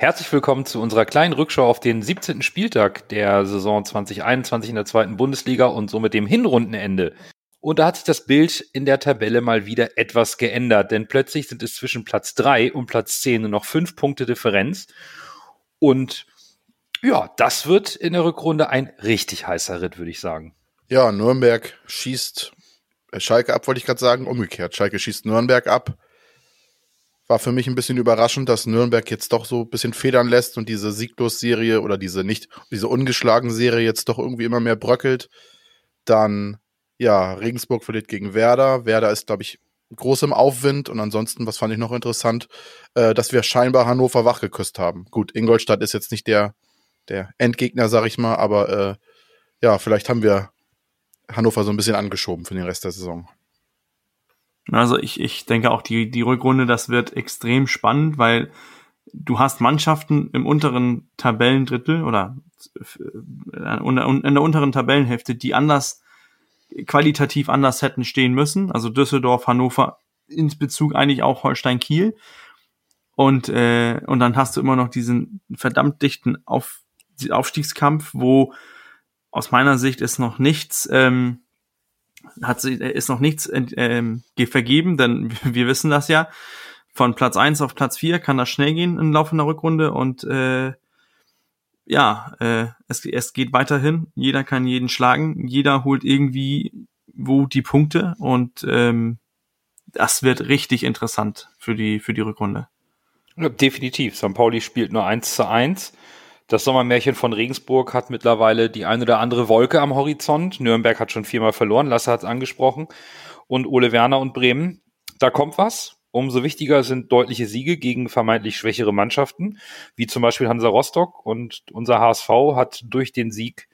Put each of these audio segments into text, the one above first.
Herzlich willkommen zu unserer kleinen Rückschau auf den 17. Spieltag der Saison 2021 in der zweiten Bundesliga und somit dem Hinrundenende. Und da hat sich das Bild in der Tabelle mal wieder etwas geändert, denn plötzlich sind es zwischen Platz 3 und Platz 10 nur noch 5 Punkte Differenz. Und ja, das wird in der Rückrunde ein richtig heißer Ritt, würde ich sagen. Ja, Nürnberg schießt äh, Schalke ab, wollte ich gerade sagen, umgekehrt. Schalke schießt Nürnberg ab war für mich ein bisschen überraschend, dass Nürnberg jetzt doch so ein bisschen federn lässt und diese Sieglos-Serie oder diese nicht, diese ungeschlagen Serie jetzt doch irgendwie immer mehr bröckelt. Dann, ja, Regensburg verliert gegen Werder. Werder ist, glaube ich, groß im Aufwind und ansonsten, was fand ich noch interessant, äh, dass wir scheinbar Hannover wachgeküsst haben. Gut, Ingolstadt ist jetzt nicht der, der Endgegner, sag ich mal, aber äh, ja, vielleicht haben wir Hannover so ein bisschen angeschoben für den Rest der Saison. Also ich, ich denke auch die, die Rückrunde, das wird extrem spannend, weil du hast Mannschaften im unteren Tabellendrittel oder äh, in der unteren Tabellenhälfte, die anders, qualitativ anders hätten stehen müssen. Also Düsseldorf, Hannover, ins Bezug eigentlich auch Holstein Kiel. Und, äh, und dann hast du immer noch diesen verdammt dichten Auf, Aufstiegskampf, wo aus meiner Sicht ist noch nichts, ähm, hat sie, ist noch nichts ähm, vergeben, denn wir wissen das ja. Von Platz eins auf Platz vier kann das schnell gehen im Laufe einer Rückrunde und äh, ja, äh, es, es geht weiterhin. Jeder kann jeden schlagen, jeder holt irgendwie wo die Punkte und ähm, das wird richtig interessant für die, für die Rückrunde. definitiv. St. Pauli spielt nur eins zu eins. Das Sommermärchen von Regensburg hat mittlerweile die eine oder andere Wolke am Horizont. Nürnberg hat schon viermal verloren, Lasse hat es angesprochen. Und Ole Werner und Bremen, da kommt was. Umso wichtiger sind deutliche Siege gegen vermeintlich schwächere Mannschaften, wie zum Beispiel Hansa Rostock. Und unser HSV hat durch den Sieg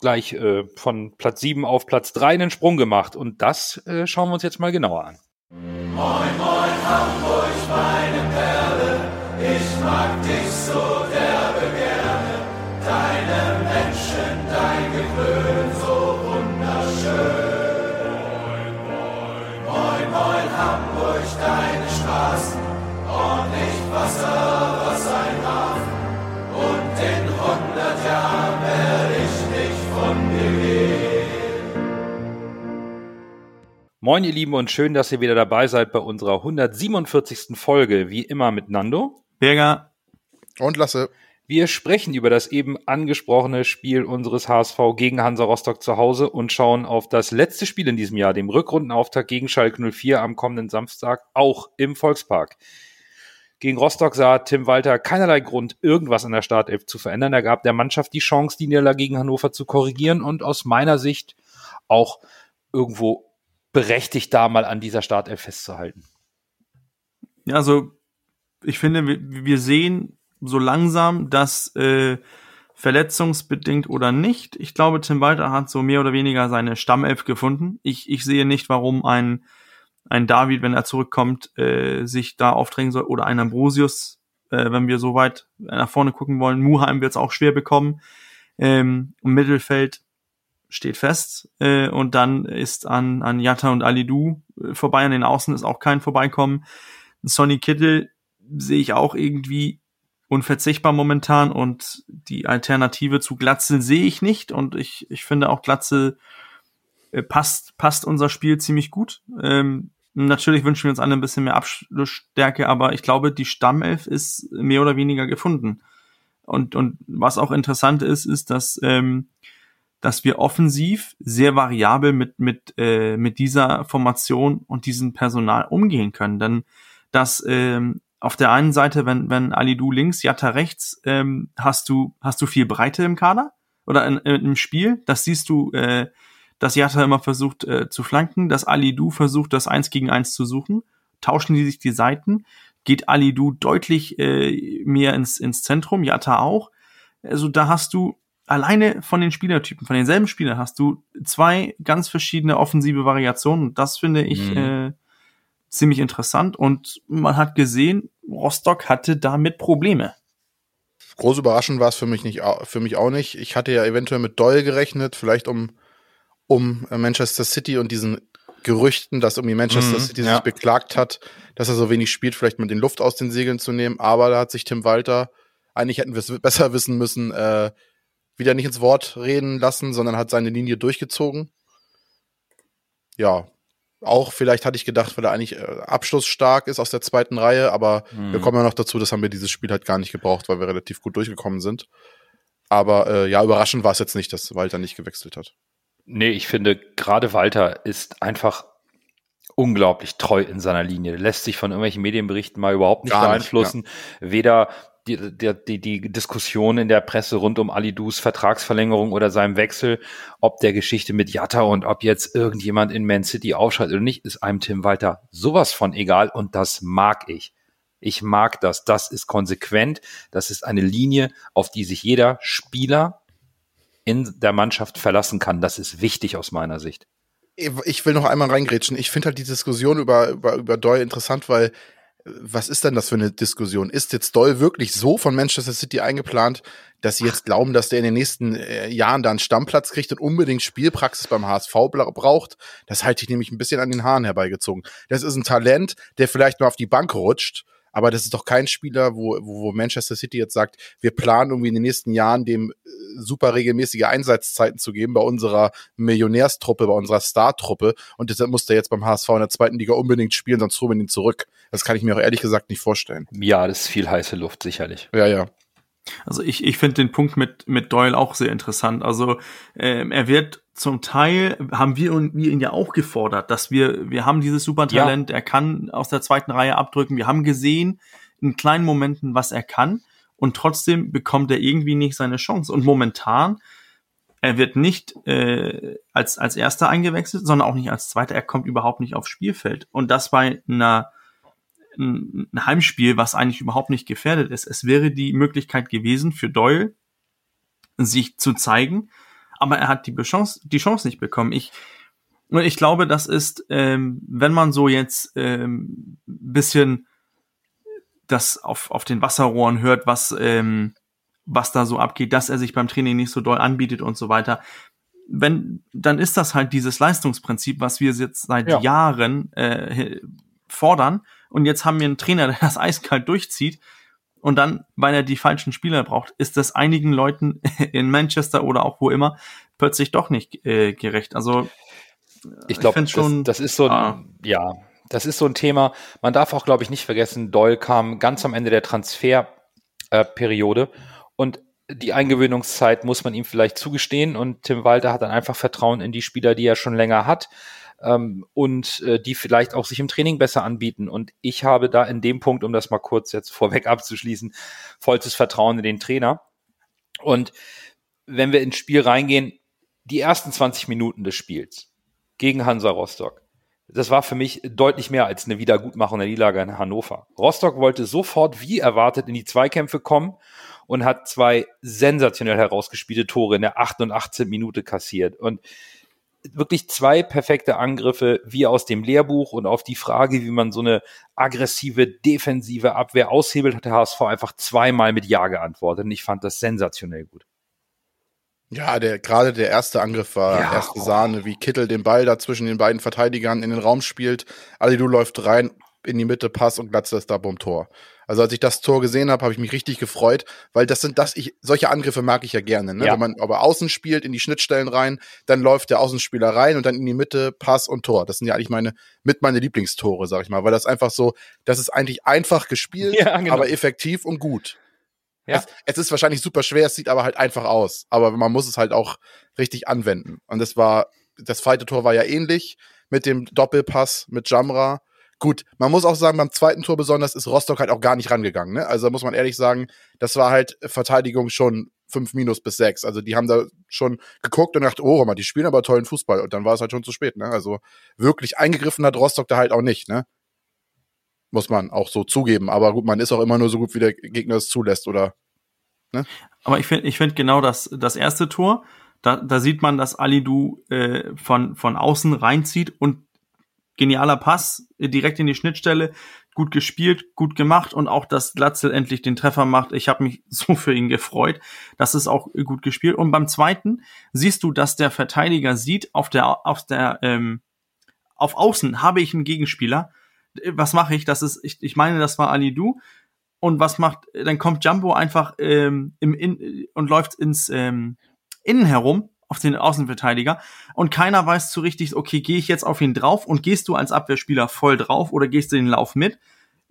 gleich äh, von Platz 7 auf Platz 3 einen Sprung gemacht. Und das äh, schauen wir uns jetzt mal genauer an. Moin, moin, Hamburg, meine Perle, ich mag dich Moin, ihr Lieben, und schön, dass ihr wieder dabei seid bei unserer 147. Folge, wie immer mit Nando. Berger. Und Lasse. Wir sprechen über das eben angesprochene Spiel unseres HSV gegen Hansa Rostock zu Hause und schauen auf das letzte Spiel in diesem Jahr, dem Rückrundenauftakt gegen Schalke 04 am kommenden Samstag, auch im Volkspark. Gegen Rostock sah Tim Walter keinerlei Grund, irgendwas an der Startelf zu verändern. Er gab der Mannschaft die Chance, die Niederlage gegen Hannover zu korrigieren und aus meiner Sicht auch irgendwo berechtigt, da mal an dieser Startelf festzuhalten. Ja, also ich finde, wir sehen so langsam, dass äh, verletzungsbedingt oder nicht, ich glaube, Tim Walter hat so mehr oder weniger seine Stammelf gefunden. Ich, ich sehe nicht, warum ein, ein David, wenn er zurückkommt, äh, sich da aufdrängen soll oder ein Ambrosius, äh, wenn wir so weit nach vorne gucken wollen. Muheim wird es auch schwer bekommen. Ähm, Im Mittelfeld steht fest. Äh, und dann ist an, an Jatta und Alidu äh, vorbei. An den Außen ist auch kein Vorbeikommen. Sonny Kittel sehe ich auch irgendwie unverzichtbar momentan und die Alternative zu Glatze sehe ich nicht und ich, ich finde auch Glatze äh, passt, passt unser Spiel ziemlich gut. Ähm, natürlich wünschen wir uns alle ein bisschen mehr Abschlussstärke, aber ich glaube, die Stammelf ist mehr oder weniger gefunden. Und, und was auch interessant ist, ist, dass ähm, dass wir offensiv sehr variabel mit, mit, äh, mit dieser Formation und diesem Personal umgehen können. Denn dass ähm, auf der einen Seite, wenn, wenn Alidu links, Jatta rechts, ähm, hast du, hast du viel Breite im Kader oder in, in, im Spiel. Das siehst du, äh, dass Jatta immer versucht äh, zu flanken, dass Alidu versucht, das Eins gegen Eins zu suchen. Tauschen die sich die Seiten, geht Alidu deutlich äh, mehr ins, ins Zentrum, Jatta auch. Also da hast du alleine von den Spielertypen, von denselben Spielern hast du zwei ganz verschiedene offensive Variationen das finde ich mhm. äh, ziemlich interessant und man hat gesehen, Rostock hatte damit Probleme. Groß überraschend war es für mich nicht, für mich auch nicht. Ich hatte ja eventuell mit Doyle gerechnet, vielleicht um, um Manchester City und diesen Gerüchten, dass irgendwie Manchester Mhm, City ja. sich beklagt hat, dass er so wenig spielt, vielleicht mit den Luft aus den Segeln zu nehmen. Aber da hat sich Tim Walter, eigentlich hätten wir es besser wissen müssen, äh, wieder nicht ins Wort reden lassen, sondern hat seine Linie durchgezogen. Ja, auch vielleicht hatte ich gedacht, weil er eigentlich äh, abschlussstark ist aus der zweiten Reihe, aber Mhm. wir kommen ja noch dazu, das haben wir dieses Spiel halt gar nicht gebraucht, weil wir relativ gut durchgekommen sind. Aber äh, ja, überraschend war es jetzt nicht, dass Walter nicht gewechselt hat. Nee, ich finde, gerade Walter ist einfach unglaublich treu in seiner Linie. Lässt sich von irgendwelchen Medienberichten mal überhaupt nicht Gar nicht, beeinflussen. Weder die, die, die, Diskussion in der Presse rund um Alidus Vertragsverlängerung oder seinem Wechsel, ob der Geschichte mit Jatta und ob jetzt irgendjemand in Man City aufschreitet oder nicht, ist einem Tim Walter sowas von egal und das mag ich. Ich mag das. Das ist konsequent. Das ist eine Linie, auf die sich jeder Spieler in der Mannschaft verlassen kann. Das ist wichtig aus meiner Sicht. Ich will noch einmal reingrätschen. Ich finde halt die Diskussion über, über, über Doyle interessant, weil was ist denn das für eine Diskussion? Ist jetzt Doyle wirklich so von Manchester City eingeplant, dass sie jetzt glauben, dass der in den nächsten äh, Jahren da einen Stammplatz kriegt und unbedingt Spielpraxis beim HSV bra- braucht? Das halte ich nämlich ein bisschen an den Haaren herbeigezogen. Das ist ein Talent, der vielleicht mal auf die Bank rutscht, aber das ist doch kein Spieler, wo, wo wo Manchester City jetzt sagt, wir planen irgendwie in den nächsten Jahren dem äh, super regelmäßige Einsatzzeiten zu geben bei unserer Millionärstruppe, bei unserer Startruppe und deshalb muss der jetzt beim HSV in der zweiten Liga unbedingt spielen, sonst holen wir ihn zurück. Das kann ich mir auch ehrlich gesagt nicht vorstellen. Ja, das ist viel heiße Luft, sicherlich. Ja, ja. Also ich, ich finde den Punkt mit, mit Doyle auch sehr interessant. Also ähm, er wird zum Teil, haben wir, und wir ihn ja auch gefordert, dass wir, wir haben dieses Supertalent, er kann aus der zweiten Reihe abdrücken. Wir haben gesehen in kleinen Momenten, was er kann und trotzdem bekommt er irgendwie nicht seine Chance. Und momentan, er wird nicht äh, als, als Erster eingewechselt, sondern auch nicht als Zweiter. Er kommt überhaupt nicht aufs Spielfeld. Und das bei einer ein ein Heimspiel, was eigentlich überhaupt nicht gefährdet ist. Es wäre die Möglichkeit gewesen für Doyle, sich zu zeigen, aber er hat die Chance, die Chance nicht bekommen. Ich, und ich glaube, das ist, ähm, wenn man so jetzt ähm, bisschen das auf, auf den Wasserrohren hört, was, ähm, was da so abgeht, dass er sich beim Training nicht so doll anbietet und so weiter. Wenn, dann ist das halt dieses Leistungsprinzip, was wir jetzt seit Ja. Jahren äh, fordern. Und jetzt haben wir einen Trainer, der das eiskalt durchzieht. Und dann, weil er die falschen Spieler braucht, ist das einigen Leuten in Manchester oder auch wo immer plötzlich doch nicht äh, gerecht. Also Ich glaube, das, schon- das ist so ein, ah. ja, das ist so ein Thema. Man darf auch, glaube ich, nicht vergessen, Doyle kam ganz am Ende der Transferperiode äh, und die Eingewöhnungszeit muss man ihm vielleicht zugestehen und Tim Walter hat dann einfach Vertrauen in die Spieler, die er schon länger hat ähm, und äh, die vielleicht auch sich im Training besser anbieten. Und ich habe da in dem Punkt, um das mal kurz jetzt vorweg abzuschließen, vollstes Vertrauen in den Trainer. Und wenn wir ins Spiel reingehen, die ersten 20 Minuten des Spiels gegen Hansa Rostock, das war für mich deutlich mehr als eine Wiedergutmachung der Niederlage in Hannover. Rostock wollte sofort wie erwartet in die Zweikämpfe kommen und hat zwei sensationell herausgespielte Tore in der 8. und 18. Minute kassiert. Und wirklich zwei perfekte Angriffe wie aus dem Lehrbuch und auf die Frage, wie man so eine aggressive, defensive Abwehr aushebelt, hat der HSV einfach zweimal mit Ja geantwortet. Und ich fand das sensationell gut. Ja, der gerade der erste Angriff war Ja. erste Sahne, wie Kittel den Ball da zwischen den beiden Verteidigern in den Raum spielt. Alidu läuft rein in die Mitte, Pass und Glatze ist da Tor. Also als ich das Tor gesehen habe, habe ich mich richtig gefreut, weil das sind das ich solche Angriffe mag ich ja gerne, ne? Ja. Wenn man aber außen spielt in die Schnittstellen rein, dann läuft der Außenspieler rein und dann in die Mitte Pass und Tor. Das sind ja eigentlich meine mit meine Lieblingstore, sag ich mal, weil das einfach so, das ist eigentlich einfach gespielt, Ja, genau. aber effektiv und gut. Ja. Es, es ist wahrscheinlich super schwer, es sieht aber halt einfach aus. Aber man muss es halt auch richtig anwenden. Und das war, das zweite Tor war ja ähnlich mit dem Doppelpass mit Jamra. Gut, man muss auch sagen, beim zweiten Tor besonders ist Rostock halt auch gar nicht rangegangen. Ne? Also muss man ehrlich sagen, das war halt Verteidigung schon 5 minus bis 6. Also die haben da schon geguckt und gedacht, oh, mal, die spielen aber tollen Fußball. Und dann war es halt schon zu spät. Ne? Also wirklich eingegriffen hat Rostock da halt auch nicht. Ne? Muss man auch so zugeben. Aber gut, man ist auch immer nur so gut, wie der Gegner es zulässt, oder? Aber ich finde ich finde genau das, das erste Tor, da, da sieht man, dass Alidu äh, von, von außen reinzieht und genialer Pass äh, direkt in die Schnittstelle, gut gespielt, gut gemacht und auch, dass Glatzel endlich den Treffer macht. Ich habe mich so für ihn gefreut. Das ist auch äh, gut gespielt. Und beim zweiten siehst du, dass der Verteidiger sieht auf der auf der ähm, auf Außen habe ich einen Gegenspieler. Was mache ich? Das ist, ich, ich meine, das war Ali Du. Und was macht, dann kommt Jumbo einfach ähm, im In und läuft ins ähm, Innen herum auf den Außenverteidiger und keiner weiß zu richtig, okay, gehe ich jetzt auf ihn drauf und gehst du als Abwehrspieler voll drauf oder gehst du den Lauf mit?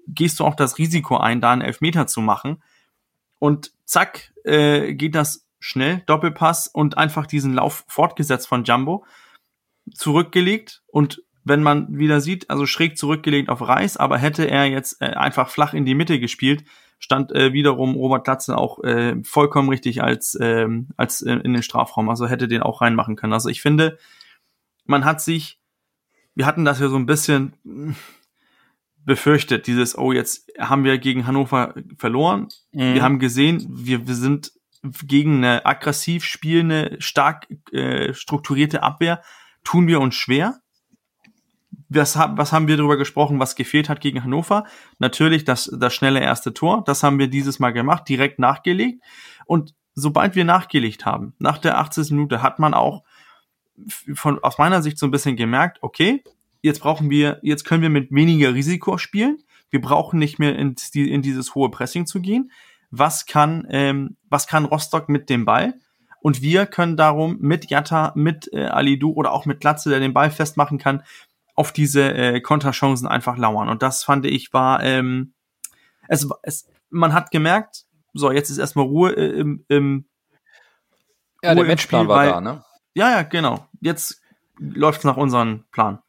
Gehst du auch das Risiko ein, da einen Elfmeter zu machen? Und zack, äh, geht das schnell, Doppelpass und einfach diesen Lauf fortgesetzt von Jumbo, zurückgelegt und wenn man wieder sieht, also schräg zurückgelegt auf Reis, aber hätte er jetzt äh, einfach flach in die Mitte gespielt, stand äh, wiederum Robert Glatze auch äh, vollkommen richtig als, ähm, als äh, in den Strafraum, also hätte den auch reinmachen können. Also ich finde, man hat sich, wir hatten das ja so ein bisschen hm, befürchtet, dieses, oh, jetzt haben wir gegen Hannover verloren. Mhm. Wir haben gesehen, wir, wir sind gegen eine aggressiv spielende, stark äh, strukturierte Abwehr, tun wir uns schwer was, was haben wir darüber gesprochen, was gefehlt hat gegen Hannover? Natürlich das, das schnelle erste Tor. Das haben wir dieses Mal gemacht, direkt nachgelegt. Und sobald wir nachgelegt haben, nach der 80. Minute, hat man auch von, aus meiner Sicht so ein bisschen gemerkt, okay, jetzt brauchen wir, jetzt können wir mit weniger Risiko spielen. Wir brauchen nicht mehr in, die, in dieses hohe Pressing zu gehen. Was kann, ähm, was kann Rostock mit dem Ball? Und wir können darum mit Jatta, mit äh, Alidu oder auch mit Glatze, der den Ball festmachen kann, auf diese äh, Konterchancen einfach lauern. Und das fand ich war, ähm, es, es, man hat gemerkt, so, jetzt ist erstmal Ruhe äh, im, im Ja, Ruhe der Matchplan war weil, da, ne? Ja, ja, genau. Jetzt läuft es nach unserem Plan.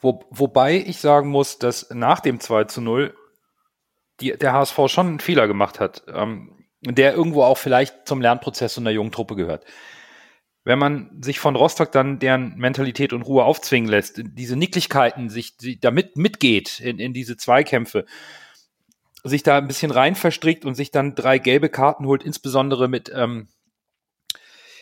Wo, wobei ich sagen muss, dass nach dem 2 zu 0 die, der HSV schon einen Fehler gemacht hat, ähm, der irgendwo auch vielleicht zum Lernprozess in der jungen Truppe gehört wenn man sich von Rostock dann deren Mentalität und Ruhe aufzwingen lässt, diese Nicklichkeiten, sich die, damit mitgeht in, in diese Zweikämpfe, sich da ein bisschen rein verstrickt und sich dann drei gelbe Karten holt, insbesondere mit ähm,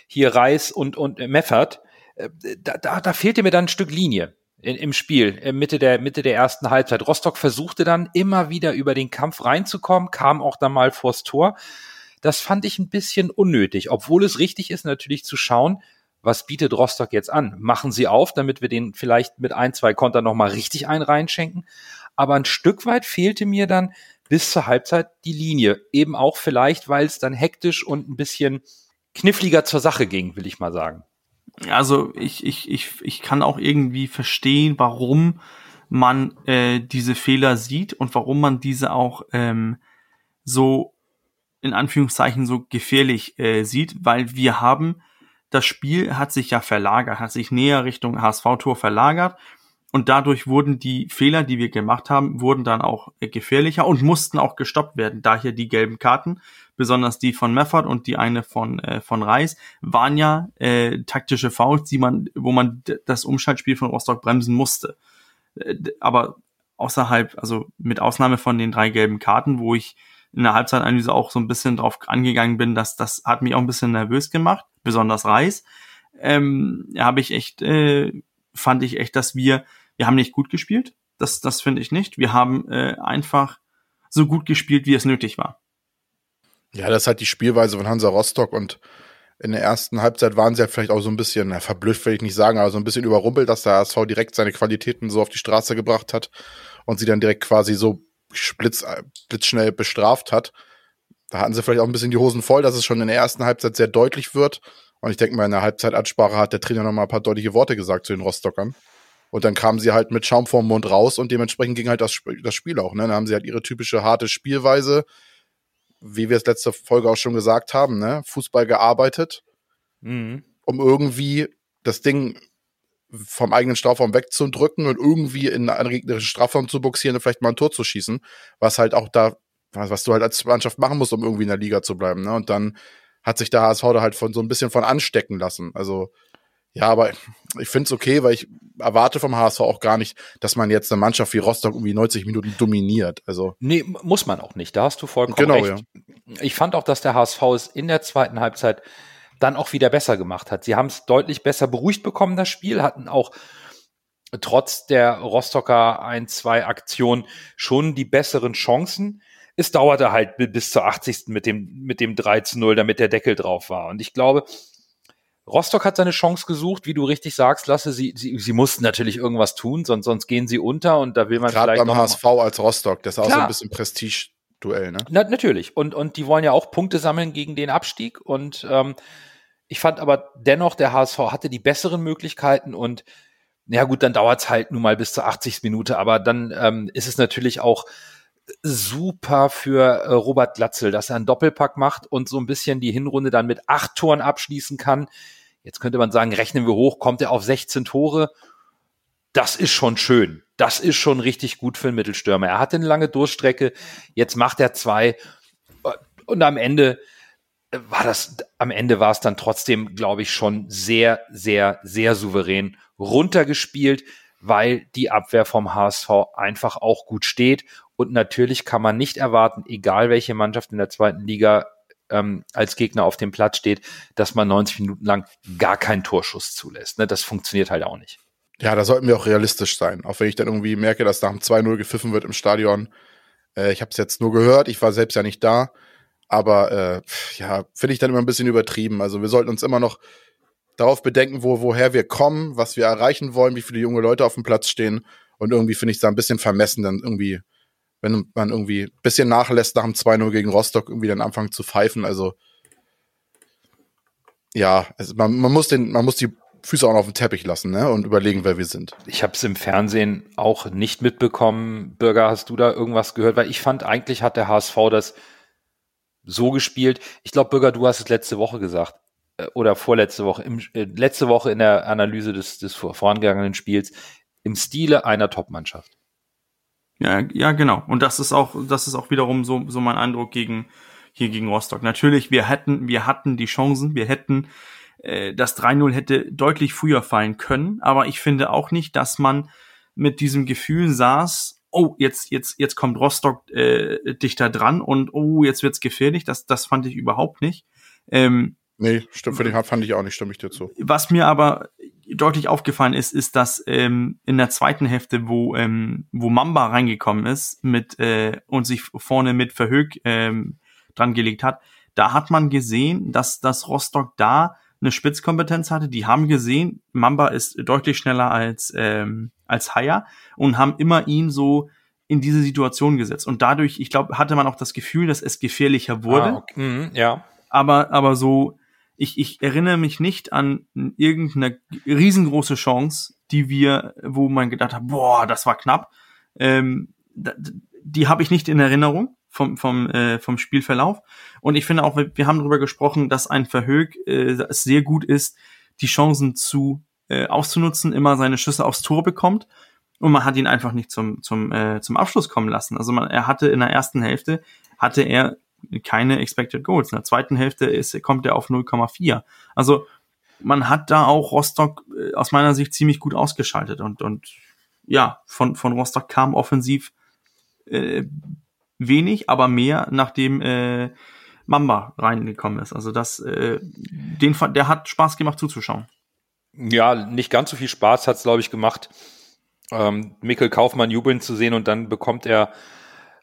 hier Reis und, und Meffert, äh, da, da, da fehlte mir dann ein Stück Linie in, im Spiel, äh, Mitte der, Mitte der ersten Halbzeit. Rostock versuchte dann immer wieder über den Kampf reinzukommen, kam auch dann mal vors Tor, das fand ich ein bisschen unnötig, obwohl es richtig ist, natürlich zu schauen, was bietet Rostock jetzt an? Machen sie auf, damit wir den vielleicht mit ein, zwei Konter nochmal richtig ein reinschenken. Aber ein Stück weit fehlte mir dann bis zur Halbzeit die Linie. Eben auch vielleicht, weil es dann hektisch und ein bisschen kniffliger zur Sache ging, will ich mal sagen. Also ich, ich, ich, ich kann auch irgendwie verstehen, warum man äh, diese Fehler sieht und warum man diese auch ähm, so in Anführungszeichen so gefährlich äh, sieht, weil wir haben, das Spiel hat sich ja verlagert, hat sich näher Richtung HSV-Tor verlagert und dadurch wurden die Fehler, die wir gemacht haben, wurden dann auch äh, gefährlicher und mussten auch gestoppt werden. Daher die gelben Karten, besonders die von Meffert und die eine von äh, von Reis, waren ja äh, taktische Fouls, die man, wo man das Umschaltspiel von Rostock bremsen musste. Äh, aber außerhalb, also mit Ausnahme von den drei gelben Karten, wo ich in der Halbzeitanalyse auch so ein bisschen drauf angegangen bin, dass das hat mich auch ein bisschen nervös gemacht, besonders Reis. Ähm, habe ich echt, äh, fand ich echt, dass wir, wir haben nicht gut gespielt. Das, das finde ich nicht. Wir haben äh, einfach so gut gespielt, wie es nötig war. Ja, das ist halt die Spielweise von Hansa Rostock und in der ersten Halbzeit waren sie ja vielleicht auch so ein bisschen, na, verblüfft will ich nicht sagen, aber so ein bisschen überrumpelt, dass der HSV direkt seine Qualitäten so auf die Straße gebracht hat und sie dann direkt quasi so blitz, blitzschnell bestraft hat. Da hatten sie vielleicht auch ein bisschen die Hosen voll, dass es schon in der ersten Halbzeit sehr deutlich wird. Und ich denke mal, in der Halbzeitansprache hat der Trainer noch mal ein paar deutliche Worte gesagt zu den Rostockern. Und dann kamen sie halt mit Schaum vorm Mund raus und dementsprechend ging halt das, das Spiel auch. Ne? Dann haben sie halt ihre typische harte Spielweise, wie wir es letzte Folge auch schon gesagt haben, ne? Fußball gearbeitet, mhm. um irgendwie das Ding vom eigenen Strafraum wegzudrücken und irgendwie in einen gegnerischen Strafraum zu boxieren und vielleicht mal ein Tor zu schießen, was halt auch da, was du halt als Mannschaft machen musst, um irgendwie in der Liga zu bleiben. Ne? Und dann hat sich der HSV da halt von so ein bisschen von anstecken lassen. Also ja, aber ich finde es okay, weil ich erwarte vom HSV auch gar nicht, dass man jetzt eine Mannschaft wie Rostock irgendwie 90 Minuten dominiert. Also nee, muss man auch nicht. Da hast du vollkommen genau, recht. Ja. Ich fand auch, dass der HSV es in der zweiten Halbzeit dann auch wieder besser gemacht hat. Sie haben es deutlich besser beruhigt bekommen, das Spiel, hatten auch trotz der Rostocker ein, zwei Aktionen schon die besseren Chancen. Es dauerte halt bis zur 80. mit dem, mit dem 3 zu 0, damit der Deckel drauf war. Und ich glaube, Rostock hat seine Chance gesucht, wie du richtig sagst, Lasse. Sie, sie, sie mussten natürlich irgendwas tun, sonst, sonst gehen sie unter und da will man Gerade vielleicht. beim noch HSV als Rostock, das ist auch so Klar. ein bisschen Prestige-Duell, ne? Na, natürlich. Und, und die wollen ja auch Punkte sammeln gegen den Abstieg. Und ähm, ich fand aber dennoch, der HSV hatte die besseren Möglichkeiten und ja gut, dann dauert's halt nun mal bis zur 80. Minute, aber dann ähm, ist es natürlich auch super für äh, Robert Glatzel, dass er einen Doppelpack macht und so ein bisschen die Hinrunde dann mit acht Toren abschließen kann. Jetzt könnte man sagen, rechnen wir hoch, kommt er auf 16 Tore. Das ist schon schön. Das ist schon richtig gut für einen Mittelstürmer. Er hatte eine lange Durchstrecke, jetzt macht er zwei und am Ende war das, am Ende war es dann trotzdem, glaube ich, schon sehr, sehr, sehr souverän runtergespielt, weil die Abwehr vom HSV einfach auch gut steht. Und natürlich kann man nicht erwarten, egal welche Mannschaft in der zweiten Liga ähm, als Gegner auf dem Platz steht, dass man 90 Minuten lang gar keinen Torschuss zulässt. Ne? Das funktioniert halt auch nicht. Ja, da sollten wir auch realistisch sein. Auch wenn ich dann irgendwie merke, dass nach dem 2-0 gepfiffen wird im Stadion. Äh, ich habe es jetzt nur gehört, ich war selbst ja nicht da. Aber äh, ja, finde ich dann immer ein bisschen übertrieben. Also wir sollten uns immer noch darauf bedenken, wo, woher wir kommen, was wir erreichen wollen, wie viele junge Leute auf dem Platz stehen. Und irgendwie finde ich es da ein bisschen vermessen, dann irgendwie, wenn man irgendwie ein bisschen nachlässt nach dem 2-0 gegen Rostock, irgendwie dann anfangen zu pfeifen. Also ja, also man, man, muss den, man muss die Füße auch noch auf den Teppich lassen ne? und überlegen, wer wir sind. Ich habe es im Fernsehen auch nicht mitbekommen. Bürger, hast du da irgendwas gehört? Weil ich fand, eigentlich hat der HSV das so gespielt. Ich glaube, Bürger, du hast es letzte Woche gesagt äh, oder vorletzte Woche, im, äh, letzte Woche in der Analyse des, des vorangegangenen Spiels im Stile einer Top-Mannschaft. Ja, ja, genau. Und das ist auch, das ist auch wiederum so, so mein Eindruck gegen, hier gegen Rostock. Natürlich, wir hätten, wir hatten die Chancen, wir hätten, äh, das 3-0 hätte deutlich früher fallen können, aber ich finde auch nicht, dass man mit diesem Gefühl saß, oh, jetzt, jetzt, jetzt kommt Rostock äh, dichter dran und oh, jetzt wird's gefährlich. Das, das fand ich überhaupt nicht. Ähm, Nee, stimmt, für den fand ich auch nicht, stimme ich dir zu. was mir aber deutlich aufgefallen ist, ist, dass ähm, in der zweiten Hälfte, wo ähm, wo Mamba reingekommen ist mit äh, und sich vorne mit Verhög ähm, dran gelegt hat, da hat man gesehen, dass dass Rostock da eine Spitzkompetenz hatte. Die haben gesehen, Mamba ist deutlich schneller als ähm, als Haya und haben immer ihn so in diese Situation gesetzt. Und dadurch, ich glaube, hatte man auch das Gefühl, dass es gefährlicher wurde Ah, okay. mhm, ja. aber, aber so, ich, ich erinnere mich nicht an irgendeine riesengroße Chance, die wir, wo man gedacht hat, boah, das war knapp. Ähm, die habe ich nicht in Erinnerung vom, vom, äh, vom Spielverlauf. Und ich finde auch, wir haben darüber gesprochen, dass ein Verhög äh, es sehr gut ist, die Chancen zu äh, auszunutzen, immer seine Schüsse aufs Tor bekommt. Und man hat ihn einfach nicht zum, zum, äh, zum Abschluss kommen lassen. Also man, er hatte in der ersten Hälfte, hatte er keine Expected Goals. In der zweiten Hälfte ist, kommt er auf 0,4. Also man hat da auch Rostock äh, aus meiner Sicht ziemlich gut ausgeschaltet und, und ja, von, von Rostock kam offensiv äh, wenig, aber mehr, nachdem äh, Mamba reingekommen ist. Also das, äh, den, der hat Spaß gemacht zuzuschauen. Ja, nicht ganz so viel Spaß hat's glaube ich, gemacht, ähm, Mikkel Kaufmann jubeln zu sehen und dann bekommt er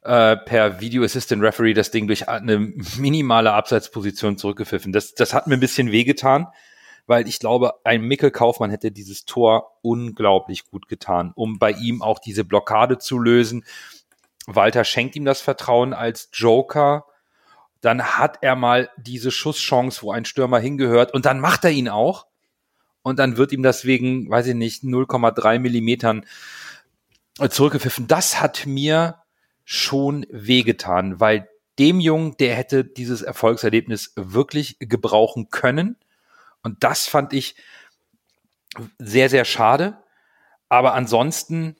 äh, per Video Assistant Referee das Ding durch eine minimale Abseitsposition zurückgepfiffen. Das, das hat mir ein bisschen wehgetan, weil ich glaube, ein Mikkel Kaufmann hätte dieses Tor unglaublich gut getan, um bei ihm auch diese Blockade zu lösen. Walter schenkt ihm das Vertrauen als Joker. Dann hat er mal diese Schusschance, wo ein Stürmer hingehört und dann macht er ihn auch. Und dann wird ihm das wegen, weiß ich nicht, 0,3 Millimetern zurückgepfiffen. Das hat mir schon wehgetan, weil dem Jungen, der hätte dieses Erfolgserlebnis wirklich gebrauchen können. Und das fand ich sehr, sehr schade. Aber ansonsten,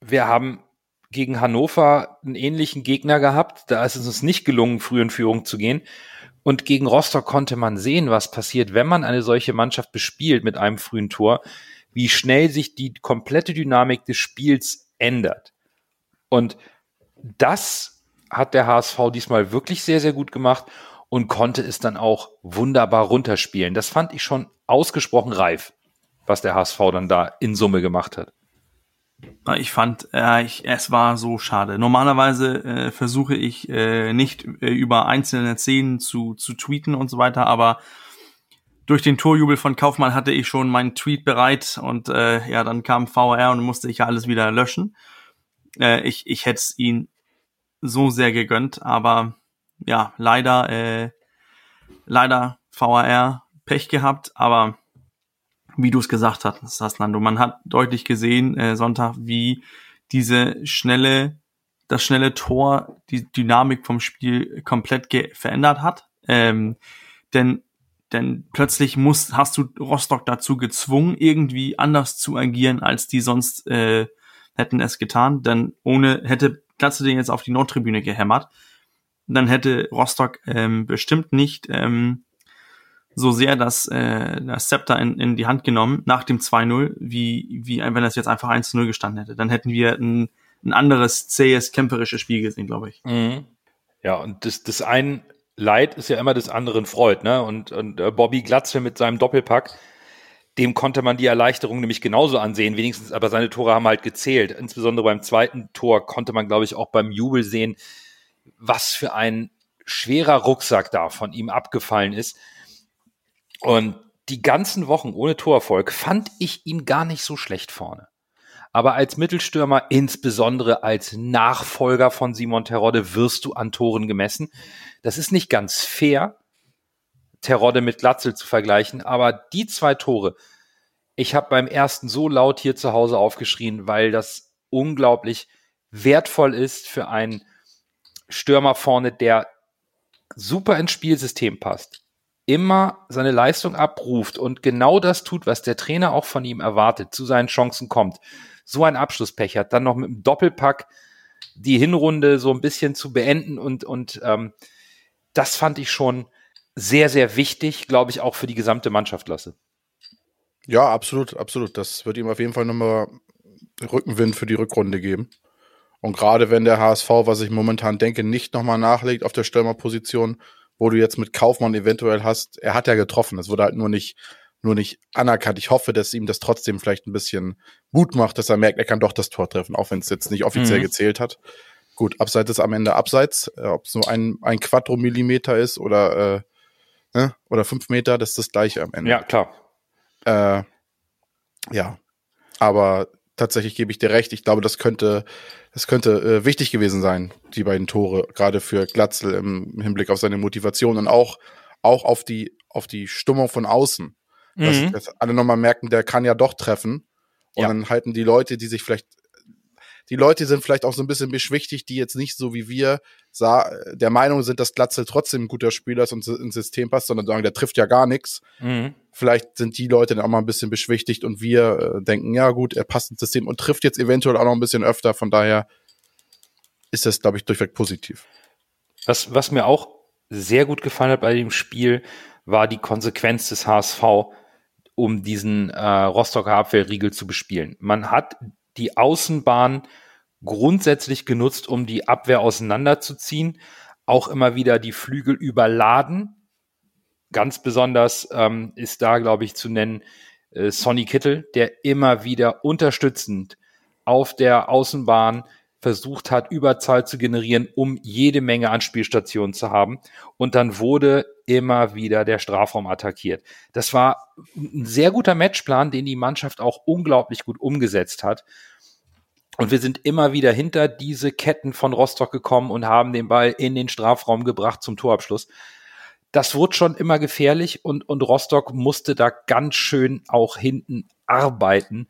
wir haben gegen Hannover einen ähnlichen Gegner gehabt. Da ist es uns nicht gelungen, früh in Führung zu gehen. Und gegen Rostock konnte man sehen, was passiert, wenn man eine solche Mannschaft bespielt mit einem frühen Tor, wie schnell sich die komplette Dynamik des Spiels ändert. Und das hat der HSV diesmal wirklich sehr, sehr gut gemacht und konnte es dann auch wunderbar runterspielen. Das fand ich schon ausgesprochen reif, was der HSV dann da in Summe gemacht hat. Ich fand, äh, ich, es war so schade. Normalerweise äh, versuche ich äh, nicht äh, über einzelne Szenen zu, zu tweeten und so weiter, aber durch den Torjubel von Kaufmann hatte ich schon meinen Tweet bereit und äh, ja, dann kam VR und musste ich ja alles wieder löschen. Äh, ich ich hätte es ihn so sehr gegönnt, aber ja, leider, äh, leider VAR Pech gehabt, aber wie du es gesagt hast, Nando, man hat deutlich gesehen äh, Sonntag, wie diese schnelle, das schnelle Tor die Dynamik vom Spiel komplett verändert hat. Ähm, denn denn plötzlich muss, hast du Rostock dazu gezwungen, irgendwie anders zu agieren, als die sonst äh, hätten es getan. Denn ohne hätte Glatze den jetzt auf die Nordtribüne gehämmert, dann hätte Rostock ähm, bestimmt nicht ähm, so sehr das, äh, das Zepter in, in die Hand genommen nach dem 2-0, wie, wie wenn das jetzt einfach 1-0 gestanden hätte. Dann hätten wir ein, ein anderes, zähes, kämpferisches Spiel gesehen, glaube ich. Mhm. Ja, und das, das ein Leid ist ja immer des anderen Freud, ne? Und, und äh, Bobby Glatze mit seinem Doppelpack, dem konnte man die Erleichterung nämlich genauso ansehen, wenigstens, aber seine Tore haben halt gezählt. Insbesondere beim zweiten Tor konnte man, glaube ich, auch beim Jubel sehen, was für ein schwerer Rucksack da von ihm abgefallen ist. Und die ganzen Wochen ohne Torerfolg fand ich ihn gar nicht so schlecht vorne. Aber als Mittelstürmer, insbesondere als Nachfolger von Simon Terodde, wirst du an Toren gemessen. Das ist nicht ganz fair, Terodde mit Glatzel zu vergleichen, aber die zwei Tore, ich habe beim ersten so laut hier zu Hause aufgeschrien, weil das unglaublich wertvoll ist für einen Stürmer vorne, der super ins Spielsystem passt, immer seine Leistung abruft und genau das tut, was der Trainer auch von ihm erwartet, zu seinen Chancen kommt, so ein Abschlusspech hat, dann noch mit dem Doppelpack die Hinrunde so ein bisschen zu beenden und, und ähm, das fand ich schon sehr, sehr wichtig, glaube ich, auch für die gesamte Mannschaft lasse. Ja, absolut, absolut. Das wird ihm auf jeden Fall nochmal Rückenwind für die Rückrunde geben. Und gerade wenn der HSV, was ich momentan denke, nicht nochmal nachlegt auf der Stürmerposition, wo du jetzt mit Kaufmann eventuell hast, er hat ja getroffen, es wurde halt nur nicht, nur nicht anerkannt. Ich hoffe, dass ihm das trotzdem vielleicht ein bisschen Mut macht, dass er merkt, er kann doch das Tor treffen, auch wenn es jetzt nicht offiziell mhm. gezählt hat. Gut, abseits ist am Ende abseits, äh, ob es nur ein, ein Quadromillimeter ist oder, äh, ne, oder fünf Meter, das ist das gleiche am Ende. Ja, klar. Äh, ja, aber tatsächlich gebe ich dir recht. Ich glaube, das könnte, das könnte äh, wichtig gewesen sein, die beiden Tore, gerade für Glatzel im Hinblick auf seine Motivation und auch, auch auf die, auf die Stimmung von außen. Dass, mhm. dass alle nochmal merken, der kann ja doch treffen. Und ja. dann halten die Leute, die sich vielleicht die Leute sind vielleicht auch so ein bisschen beschwichtigt, die jetzt nicht so wie wir der Meinung sind, dass Glatzel trotzdem ein guter Spieler ist und ins System passt, sondern sagen, der trifft ja gar nichts. Mhm. Vielleicht sind die Leute dann auch mal ein bisschen beschwichtigt und wir äh, denken, ja gut, er passt ins System und trifft jetzt eventuell auch noch ein bisschen öfter. Von daher ist das, glaube ich, durchweg positiv. Was, was mir auch sehr gut gefallen hat bei dem Spiel, war die Konsequenz des HSV, um diesen äh, Rostocker Abwehrriegel zu bespielen. Man hat die Außenbahn grundsätzlich genutzt, um die Abwehr auseinanderzuziehen. Auch immer wieder die Flügel überladen. Ganz besonders ähm, ist da, glaube ich, zu nennen äh, Sonny Kittel, der immer wieder unterstützend auf der Außenbahn versucht hat, Überzahl zu generieren, um jede Menge Anspielstationen zu haben. Und dann wurde immer wieder der Strafraum attackiert. Das war ein sehr guter Matchplan, den die Mannschaft auch unglaublich gut umgesetzt hat. Und wir sind immer wieder hinter diese Ketten von Rostock gekommen und haben den Ball in den Strafraum gebracht zum Torabschluss. Das wurde schon immer gefährlich und, und Rostock musste da ganz schön auch hinten arbeiten,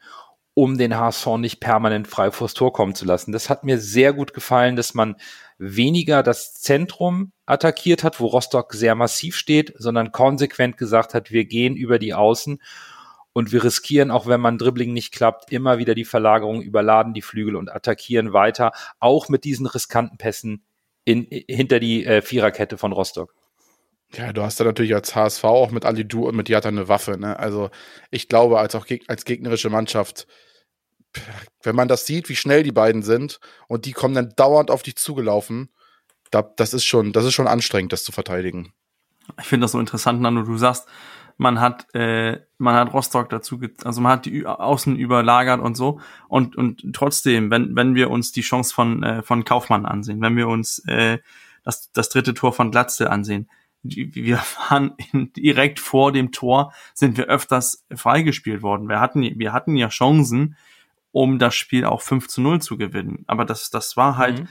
um den HSV nicht permanent frei vors Tor kommen zu lassen. Das hat mir sehr gut gefallen, dass man weniger das Zentrum attackiert hat, wo Rostock sehr massiv steht, sondern konsequent gesagt hat, wir gehen über die Außen und wir riskieren, auch wenn man Dribbling nicht klappt, immer wieder die Verlagerung, überladen die Flügel und attackieren weiter, auch mit diesen riskanten Pässen in, hinter die äh, Viererkette von Rostock. Ja, du hast da natürlich als HSV auch mit Ali Du und mit Jatta eine Waffe. Ne? Also ich glaube, als auch geg als gegnerische Mannschaft, wenn man das sieht, wie schnell die beiden sind und die kommen dann dauernd auf dich zugelaufen, da, das ist schon, das ist schon anstrengend, das zu verteidigen. Ich finde das so interessant, Nando. Du sagst, man hat äh, man hat Rostock dazu, also man hat die Außen überlagert und so und und trotzdem, wenn wenn wir uns die Chance von äh, von Kaufmann ansehen, wenn wir uns äh, das das dritte Tor von Glatze ansehen, wir waren in, direkt vor dem Tor, sind wir öfters freigespielt worden. Wir hatten, wir hatten ja Chancen, um das Spiel auch 5 zu 0 zu gewinnen. Aber das, das war halt, mhm.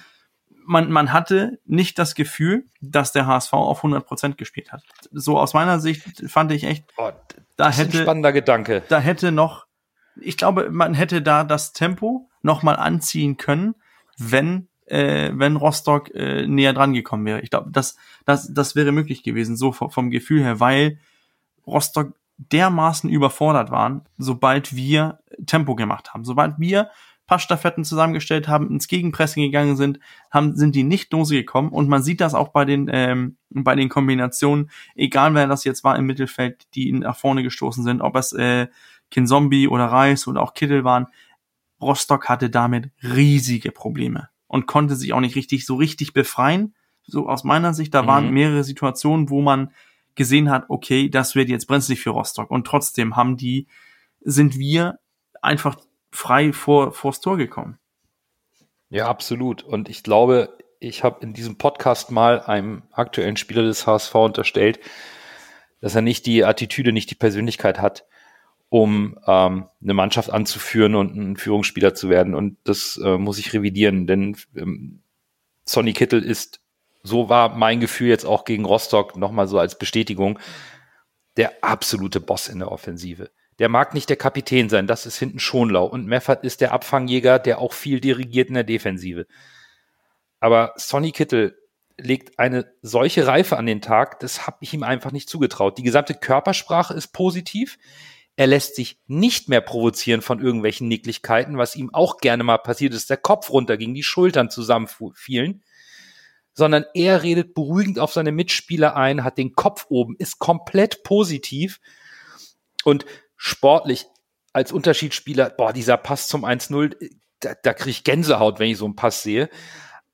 man, man hatte nicht das Gefühl, dass der HSV auf 100 Prozent gespielt hat. So aus meiner Sicht fand ich echt, oh, da hätte, spannender Gedanke. Da hätte noch, ich glaube, man hätte da das Tempo noch mal anziehen können, wenn äh, wenn Rostock äh, näher dran gekommen wäre. Ich glaube, das, das, das wäre möglich gewesen, so vom, vom Gefühl her, weil Rostock dermaßen überfordert waren, sobald wir Tempo gemacht haben. Sobald wir paar Staffetten zusammengestellt haben, ins Gegenpressing gegangen sind, haben, sind die nicht losgekommen. Und man sieht das auch bei den, ähm, bei den Kombinationen, egal wer das jetzt war im Mittelfeld, die nach vorne gestoßen sind, ob es äh, Kinzombie oder Reis oder auch Kittel waren. Rostock hatte damit riesige Probleme und konnte sich auch nicht richtig so richtig befreien. So aus meiner Sicht, da mhm. waren mehrere Situationen, wo man gesehen hat, okay, das wird jetzt brenzlig für Rostock. Und trotzdem haben die, sind wir einfach frei vor vors Tor gekommen. Ja, absolut. Und ich glaube, ich habe in diesem Podcast mal einem aktuellen Spieler des HSV unterstellt, dass er nicht die Attitüde, nicht die Persönlichkeit hat, um ähm, eine Mannschaft anzuführen und ein Führungsspieler zu werden. Und das äh, muss ich revidieren, denn ähm, Sonny Kittel ist, so war mein Gefühl jetzt auch gegen Rostock nochmal so als Bestätigung, der absolute Boss in der Offensive. Der mag nicht der Kapitän sein, das ist hinten Schonlau. Und Meffert ist der Abfangjäger, der auch viel dirigiert in der Defensive. Aber Sonny Kittel legt eine solche Reife an den Tag, das habe ich ihm einfach nicht zugetraut. Die gesamte Körpersprache ist positiv. Er lässt sich nicht mehr provozieren von irgendwelchen Nicklichkeiten, was ihm auch gerne mal passiert ist, der Kopf runter gegen die Schultern zusammenfielen, sondern er redet beruhigend auf seine Mitspieler ein, hat den Kopf oben, ist komplett positiv und sportlich als Unterschiedsspieler, boah, dieser Pass zum 1-0, da, da kriege ich Gänsehaut, wenn ich so einen Pass sehe.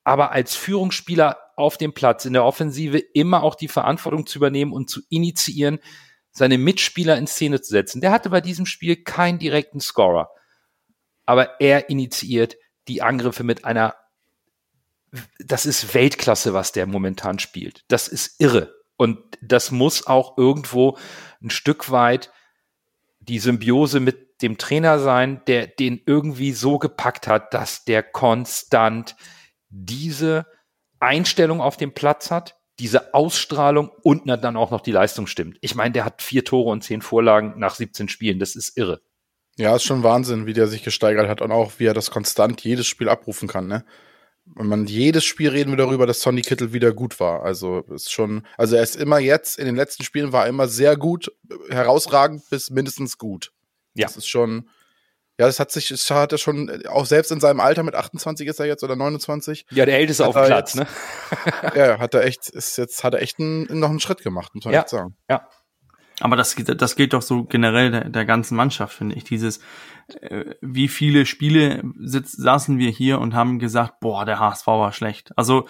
Aber als Führungsspieler auf dem Platz in der Offensive immer auch die Verantwortung zu übernehmen und zu initiieren, seine Mitspieler in Szene zu setzen. Der hatte bei diesem Spiel keinen direkten Scorer. Aber er initiiert die Angriffe mit einer, das ist Weltklasse, was der momentan spielt. Das ist irre. Und das muss auch irgendwo ein Stück weit die Symbiose mit dem Trainer sein, der den irgendwie so gepackt hat, dass der konstant diese Einstellung auf dem Platz hat, diese Ausstrahlung und dann auch noch die Leistung stimmt. Ich meine, der hat vier Tore und zehn Vorlagen nach 17 Spielen. Das ist irre. Ja, ist schon Wahnsinn, wie der sich gesteigert hat und auch wie er das konstant jedes Spiel abrufen kann, ne? Wenn man jedes Spiel reden wir darüber, dass Sonny Kittel wieder gut war. Also ist schon, also er ist immer jetzt, in den letzten Spielen war er immer sehr gut, herausragend bis mindestens gut. Ja. Das ist schon, ja, das hat sich, das hat er schon, auch selbst in seinem Alter mit 28 ist er jetzt oder 29. Ja, der Älteste auf dem Platz, jetzt, ne? ja, hat er echt, ist jetzt, hat er echt einen, noch einen Schritt gemacht, muss man ja, echt sagen. Ja. Aber das, das geht doch so generell der, der ganzen Mannschaft, finde ich. Dieses, äh, wie viele Spiele sitz, saßen wir hier und haben gesagt, boah, der HSV war schlecht. Also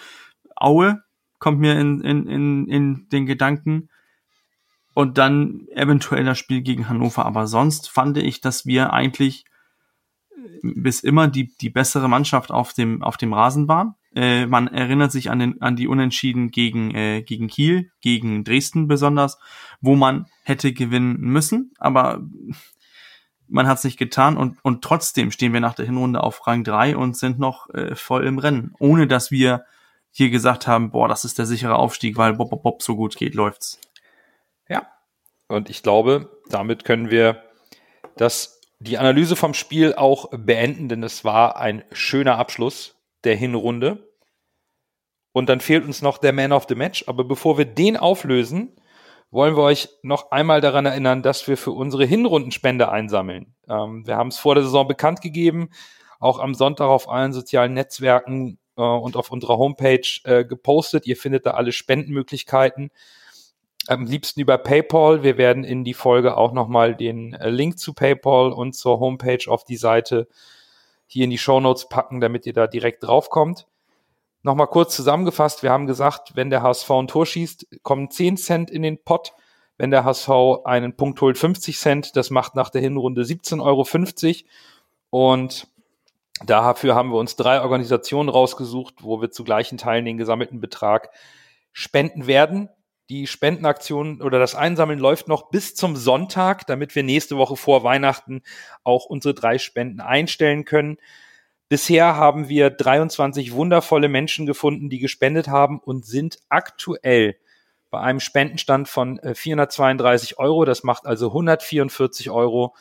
Aue kommt mir in, in, in, in den Gedanken und dann eventuell das Spiel gegen Hannover. Aber sonst fand ich, dass wir eigentlich bis immer die, die bessere Mannschaft auf dem, auf dem Rasen waren. Äh, man erinnert sich an, den, an die Unentschieden gegen, äh, gegen Kiel, gegen Dresden besonders, wo man hätte gewinnen müssen, aber man hat es nicht getan und, und trotzdem stehen wir nach der Hinrunde auf Rang 3 und sind noch äh, voll im Rennen, ohne dass wir hier gesagt haben, boah, das ist der sichere Aufstieg, weil Bob, Bob, Bob so gut geht, läuft's. Ja, und ich glaube, damit können wir das die Analyse vom Spiel auch beenden, denn es war ein schöner Abschluss der Hinrunde. Und dann fehlt uns noch der Man of the Match. Aber bevor wir den auflösen, wollen wir euch noch einmal daran erinnern, dass wir für unsere Hinrundenspende einsammeln. Ähm, wir haben es vor der Saison bekannt gegeben, auch am Sonntag auf allen sozialen Netzwerken äh, und auf unserer Homepage äh, gepostet. Ihr findet da alle Spendenmöglichkeiten am liebsten über PayPal. Wir werden in die Folge auch nochmal den äh, Link zu PayPal und zur Homepage auf die Seite hier in die Show Notes packen, damit ihr da direkt draufkommt. Nochmal kurz zusammengefasst, wir haben gesagt, wenn der HSV ein Tor schießt, kommen 10 Cent in den Pot. Wenn der HSV einen Punkt holt, 50 Cent. Das macht nach der Hinrunde 17,50 Euro. Und dafür haben wir uns drei Organisationen rausgesucht, wo wir zu gleichen Teilen den gesammelten Betrag spenden werden. Die Spendenaktion oder das Einsammeln läuft noch bis zum Sonntag, damit wir nächste Woche vor Weihnachten auch unsere drei Spenden einstellen können. Bisher haben wir 23 wundervolle Menschen gefunden, die gespendet haben und sind aktuell bei einem Spendenstand von 432 äh, Euro. Das macht also 144 Euro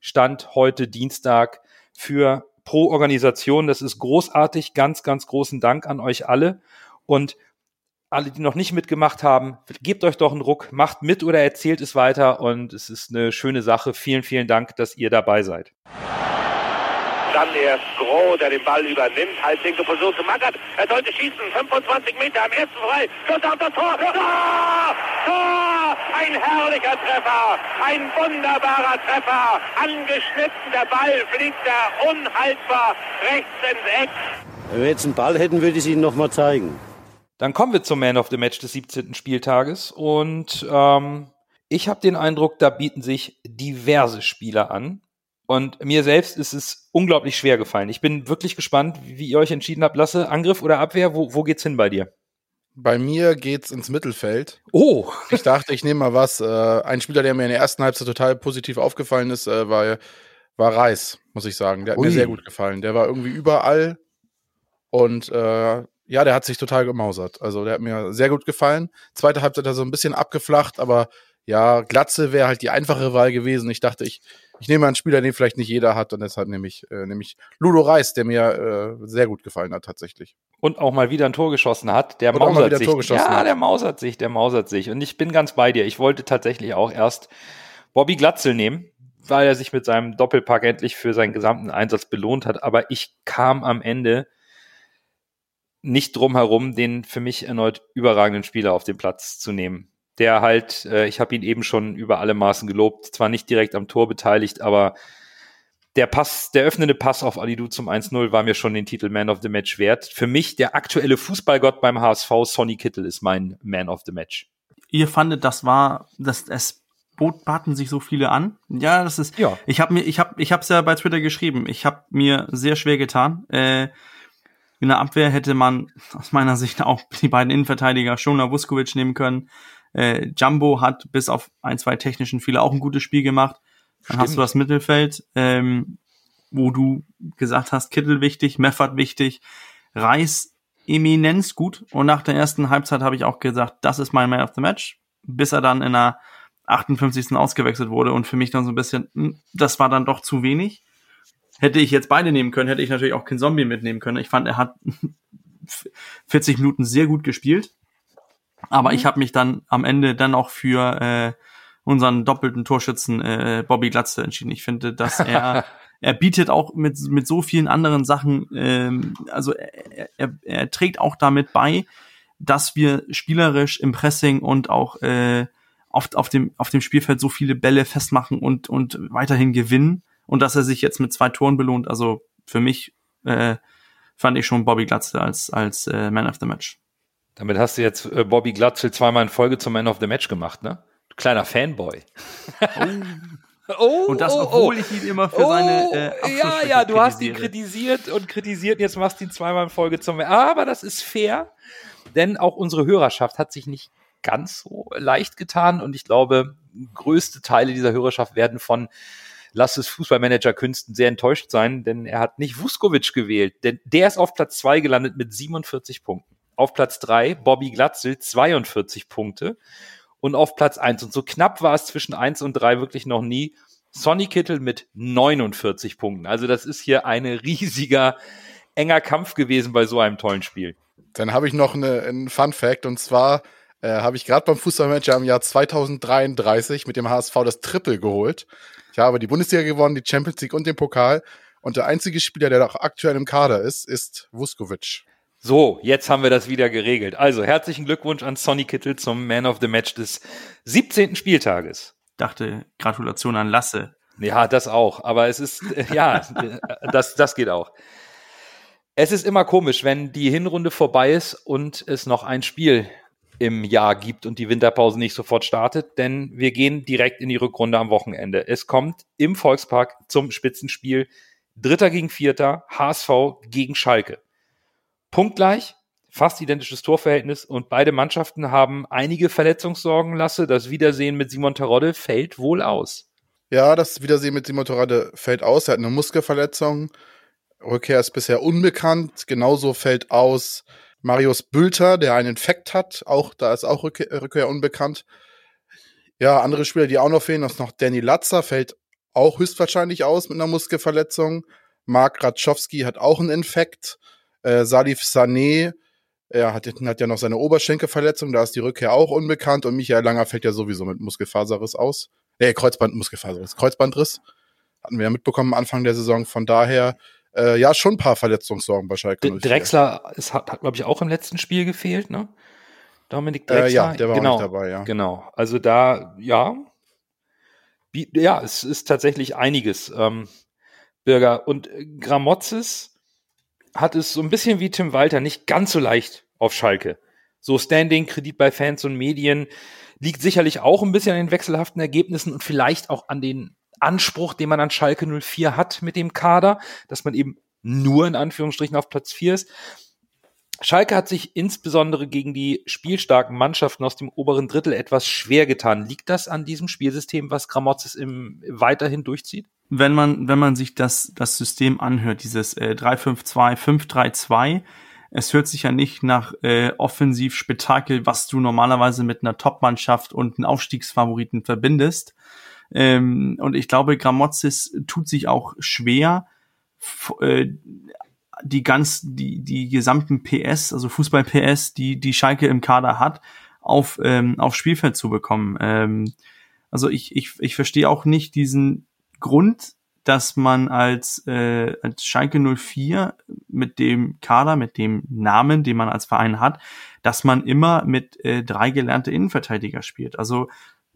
Stand heute Dienstag für pro Organisation. Das ist großartig. Ganz, ganz großen Dank an euch alle. Und alle, die noch nicht mitgemacht haben, gebt euch doch einen Ruck, macht mit oder erzählt es weiter. Und es ist eine schöne Sache. Vielen, vielen Dank, dass ihr dabei seid. Dann erst Groh, der den Ball übernimmt. Halblinke Position zu Mackert. Er sollte schießen. 25 Meter am ersten frei. Schuss auf das Tor. Tor! Tor! Ein herrlicher Treffer. Ein wunderbarer Treffer. Angeschnitten. Der Ball fliegt da unhaltbar rechts ins Eck. Wenn wir jetzt einen Ball hätten, würde ich es Ihnen nochmal zeigen. Dann kommen wir zum Man of the Match des 17. Spieltages. Und ähm, ich habe den Eindruck, da bieten sich diverse Spieler an. Und mir selbst ist es unglaublich schwer gefallen. Ich bin wirklich gespannt, wie ihr euch entschieden habt. Lasse, Angriff oder Abwehr? Wo, wo geht's hin bei dir? Bei mir geht's ins Mittelfeld. Oh! Ich dachte, ich nehme mal was. Äh, ein Spieler, der mir in der ersten Halbzeit total positiv aufgefallen ist, äh, war, war Reis, muss ich sagen. Der hat Ui. mir sehr gut gefallen. Der war irgendwie überall und äh, ja, der hat sich total gemausert. Also der hat mir sehr gut gefallen. Zweite Halbzeit hat er so ein bisschen abgeflacht, aber ja, Glatze wäre halt die einfache Wahl gewesen. Ich dachte, ich, ich nehme einen Spieler, den vielleicht nicht jeder hat und deshalb nehme ich, äh, nehme ich Ludo Reis, der mir äh, sehr gut gefallen hat tatsächlich. Und auch mal wieder ein Tor geschossen hat. Der und mausert sich. ja, hat. der mausert sich, der mausert sich. Und ich bin ganz bei dir. Ich wollte tatsächlich auch erst Bobby Glatzel nehmen, weil er sich mit seinem Doppelpack endlich für seinen gesamten Einsatz belohnt hat. Aber ich kam am Ende nicht drum herum, den für mich erneut überragenden Spieler auf den Platz zu nehmen der halt, äh, ich habe ihn eben schon über alle Maßen gelobt, zwar nicht direkt am Tor beteiligt, aber der Pass, der öffnende Pass auf Alidu zum 1-0 war mir schon den Titel Man of the Match wert. Für mich der aktuelle Fußballgott beim HSV, Sonny Kittel, ist mein Man of the Match. Ihr fandet, das war, dass es baten sich so viele an. Ja, das ist. Ja. Ich habe mir, ich habe, ich habe es ja bei Twitter geschrieben. Ich habe mir sehr schwer getan. Äh, in der Abwehr hätte man aus meiner Sicht auch die beiden Innenverteidiger Schona Vuskovic nehmen können. Äh, Jumbo hat bis auf ein, zwei technischen Fehler auch ein gutes Spiel gemacht. Dann Stimmt. hast du das Mittelfeld, ähm, wo du gesagt hast, Kittel wichtig, Meffert wichtig, Reis eminenz gut. Und nach der ersten Halbzeit habe ich auch gesagt, das ist mein Man of the Match, bis er dann in der 58. ausgewechselt wurde und für mich dann so ein bisschen, hm, das war dann doch zu wenig. Hätte ich jetzt beide nehmen können, hätte ich natürlich auch kein Zombie mitnehmen können. Ich fand, er hat 40 Minuten sehr gut gespielt. Aber mhm. ich habe mich dann am Ende dann auch für äh, unseren doppelten Torschützen äh, Bobby Glatze entschieden. Ich finde, dass er er bietet auch mit mit so vielen anderen Sachen, ähm, also er, er, er trägt auch damit bei, dass wir spielerisch im Pressing und auch äh, oft auf dem auf dem Spielfeld so viele Bälle festmachen und und weiterhin gewinnen und dass er sich jetzt mit zwei Toren belohnt. Also für mich äh, fand ich schon Bobby Glatze als als äh, Man of the Match. Damit hast du jetzt äh, Bobby Glatzel zweimal in Folge zum Man of the Match gemacht, ne? Du kleiner Fanboy. Oh. oh und das, oh, obwohl oh, ich ihn immer für seine oh, äh, Ja, ja, du hast ihn kritisiert und kritisiert jetzt machst du ihn zweimal in Folge zum Aber das ist fair, denn auch unsere Hörerschaft hat sich nicht ganz so leicht getan und ich glaube, größte Teile dieser Hörerschaft werden von Lass es Fußballmanager Künsten sehr enttäuscht sein, denn er hat nicht Vuskovic gewählt, denn der ist auf Platz zwei gelandet mit 47 Punkten. Auf Platz drei Bobby Glatzel 42 Punkte und auf Platz eins und so knapp war es zwischen eins und drei wirklich noch nie. Sonny Kittel mit 49 Punkten. Also das ist hier ein riesiger, enger Kampf gewesen bei so einem tollen Spiel. Dann habe ich noch eine, einen Fun Fact und zwar äh, habe ich gerade beim Fußballmanager im Jahr 2033 mit dem HSV das Triple geholt. Ich habe die Bundesliga gewonnen, die Champions League und den Pokal. Und der einzige Spieler, der auch aktuell im Kader ist, ist Vuskovic. So, jetzt haben wir das wieder geregelt. Also herzlichen Glückwunsch an Sonny Kittel zum Man of the Match des 17. Spieltages. Dachte, Gratulation an Lasse. Ja, das auch. Aber es ist, äh, ja, das, das geht auch. Es ist immer komisch, wenn die Hinrunde vorbei ist und es noch ein Spiel im Jahr gibt und die Winterpause nicht sofort startet, denn wir gehen direkt in die Rückrunde am Wochenende. Es kommt im Volkspark zum Spitzenspiel Dritter gegen Vierter, HSV gegen Schalke. Punktgleich, fast identisches Torverhältnis und beide Mannschaften haben einige Verletzungssorgen. Lasse, das Wiedersehen mit Simon Terodde fällt wohl aus. Ja, das Wiedersehen mit Simon Terodde fällt aus. Er hat eine Muskelverletzung. Rückkehr ist bisher unbekannt. Genauso fällt aus Marius Bülter, der einen Infekt hat. Auch da ist auch Rückkehr, Rückkehr unbekannt. Ja, andere Spieler, die auch noch fehlen, das ist noch Danny Latzer, fällt auch höchstwahrscheinlich aus mit einer Muskelverletzung. Mark Ratschowski hat auch einen Infekt. Äh, Salif Sané, er hat, hat ja noch seine Oberschenkelverletzung, da ist die Rückkehr auch unbekannt. Und Michael Langer fällt ja sowieso mit Muskelfaserriss aus. Nee, Kreuzband, Muskelfaserriss, Kreuzbandriss. Hatten wir ja mitbekommen Anfang der Saison. Von daher, äh, ja, schon ein paar Verletzungssorgen bei Schalke. D Drexler ist, hat, hat glaube ich, auch im letzten Spiel gefehlt, ne? Dominik Drexler. Äh, ja, der war genau, auch nicht dabei, ja. Genau. Also da, ja, ja, es ist tatsächlich einiges. Ähm, Bürger. Und Gramozis hat es so ein bisschen wie Tim Walter nicht ganz so leicht auf Schalke. So Standing, Kredit bei Fans und Medien liegt sicherlich auch ein bisschen an den wechselhaften Ergebnissen und vielleicht auch an den Anspruch, den man an Schalke 04 hat mit dem Kader, dass man eben nur in Anführungsstrichen auf Platz 4 ist. Schalke hat sich insbesondere gegen die spielstarken Mannschaften aus dem oberen Drittel etwas schwer getan. Liegt das an diesem Spielsystem, was Gramozis im, weiterhin durchzieht? Wenn man, wenn man sich das, das System anhört, dieses äh, 3-5-2, 5-3-2, es hört sich ja nicht nach äh, Offensivspektakel, was du normalerweise mit einer Top-Mannschaft und einem Aufstiegsfavoriten verbindest. Ähm, und ich glaube, Gramozis tut sich auch schwer, äh, die ganz, die, die gesamten PS, also Fußball-PS, die, die Schalke im Kader hat, auf, ähm, auf Spielfeld zu bekommen. Ähm, also ich, ich, ich verstehe auch nicht diesen Grund, dass man als, äh, als Schalke 04 mit dem Kader, mit dem Namen, den man als Verein hat, dass man immer mit äh, drei gelernte Innenverteidiger spielt. Also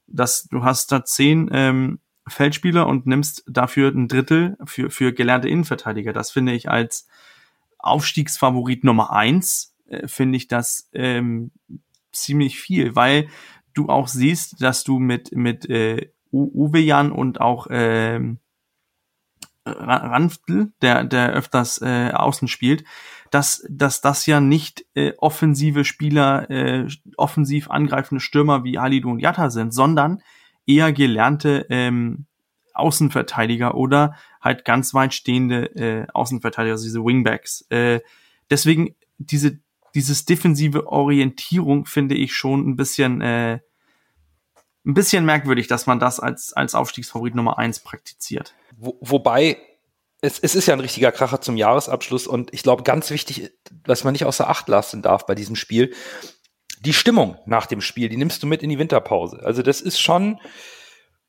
dass du hast da zehn ähm, Feldspieler und nimmst dafür ein Drittel für, für gelernte Innenverteidiger. Das finde ich als Aufstiegsfavorit Nummer eins, äh, finde ich das ähm, ziemlich viel, weil du auch siehst, dass du mit, mit äh, Uwe Jan und auch ähm, Ranftl, der, der öfters äh, außen spielt, dass, dass das ja nicht äh, offensive Spieler, äh, offensiv angreifende Stürmer wie Halidu und Jatta sind, sondern eher gelernte ähm, Außenverteidiger oder halt ganz weit stehende äh, Außenverteidiger, also diese Wingbacks. Äh, deswegen diese dieses defensive Orientierung finde ich schon ein bisschen äh, ein bisschen merkwürdig, dass man das als als Aufstiegsfavorit Nummer eins praktiziert. Wo, wobei es, es ist ja ein richtiger Kracher zum Jahresabschluss und ich glaube, ganz wichtig, was man nicht außer Acht lassen darf bei diesem Spiel, die Stimmung nach dem Spiel, die nimmst du mit in die Winterpause. Also das ist schon,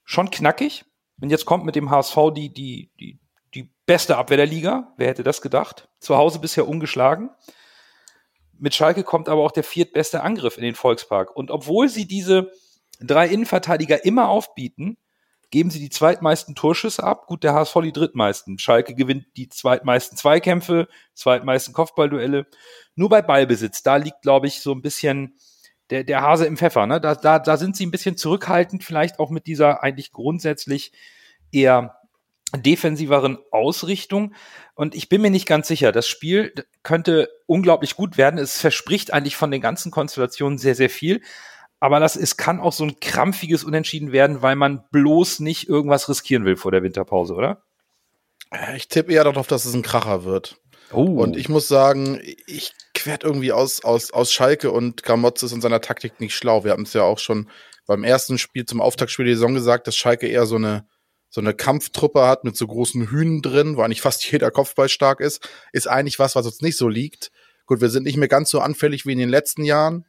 schon knackig. Und jetzt kommt mit dem HSV die, die, die, die beste Abwehr der Liga. Wer hätte das gedacht? Zu Hause bisher ungeschlagen. Mit Schalke kommt aber auch der viertbeste Angriff in den Volkspark. Und obwohl sie diese drei Innenverteidiger immer aufbieten, geben sie die zweitmeisten Torschüsse ab. Gut, der HSV die drittmeisten. Schalke gewinnt die zweitmeisten Zweikämpfe, zweitmeisten Kopfballduelle. Nur bei Ballbesitz, da liegt, glaube ich, so ein bisschen der, der Hase im Pfeffer. Ne? Da, da, da sind sie ein bisschen zurückhaltend, vielleicht auch mit dieser eigentlich grundsätzlich eher defensiveren Ausrichtung. Und ich bin mir nicht ganz sicher, das Spiel könnte unglaublich gut werden. Es verspricht eigentlich von den ganzen Konstellationen sehr, sehr viel. Aber das ist, kann auch so ein krampfiges Unentschieden werden, weil man bloß nicht irgendwas riskieren will vor der Winterpause, oder? Ich tippe eher darauf, dass es ein Kracher wird. Oh. Und ich muss sagen, ich quert irgendwie aus, aus, aus Schalke und Gramotz ist in seiner Taktik nicht schlau. Wir hatten es ja auch schon beim ersten Spiel zum Auftaktspiel der Saison gesagt, dass Schalke eher so eine, so eine Kampftruppe hat mit so großen Hühnen drin, wo eigentlich fast jeder Kopfball stark ist, ist eigentlich was, was uns nicht so liegt. Gut, wir sind nicht mehr ganz so anfällig wie in den letzten Jahren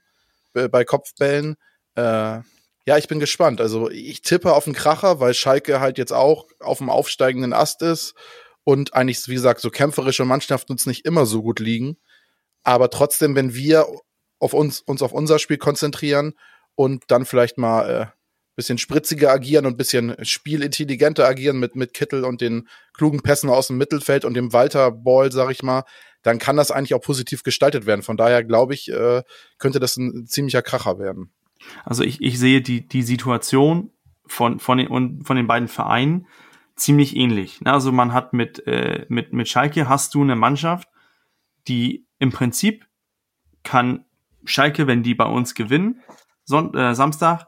bei Kopfbällen. Äh, ja, ich bin gespannt. Also ich tippe auf einen Kracher, weil Schalke halt jetzt auch auf dem aufsteigenden Ast ist und eigentlich, wie gesagt, so kämpferische Mannschaften uns nicht immer so gut liegen. Aber trotzdem, wenn wir auf uns, uns auf unser Spiel konzentrieren und dann vielleicht mal äh, bisschen spritziger agieren und bisschen spielintelligenter agieren mit, mit Kittel und den klugen Pässen aus dem Mittelfeld und dem Walter-Ball, sag ich mal, dann kann das eigentlich auch positiv gestaltet werden. Von daher glaube ich, äh, könnte das ein ziemlicher Kracher werden. Also ich, ich sehe die, die Situation von, von, den, von den beiden Vereinen ziemlich ähnlich. Also man hat mit, äh, mit, mit Schalke hast du eine Mannschaft, die im Prinzip kann Schalke, wenn die bei uns gewinnen, Son äh, Samstag,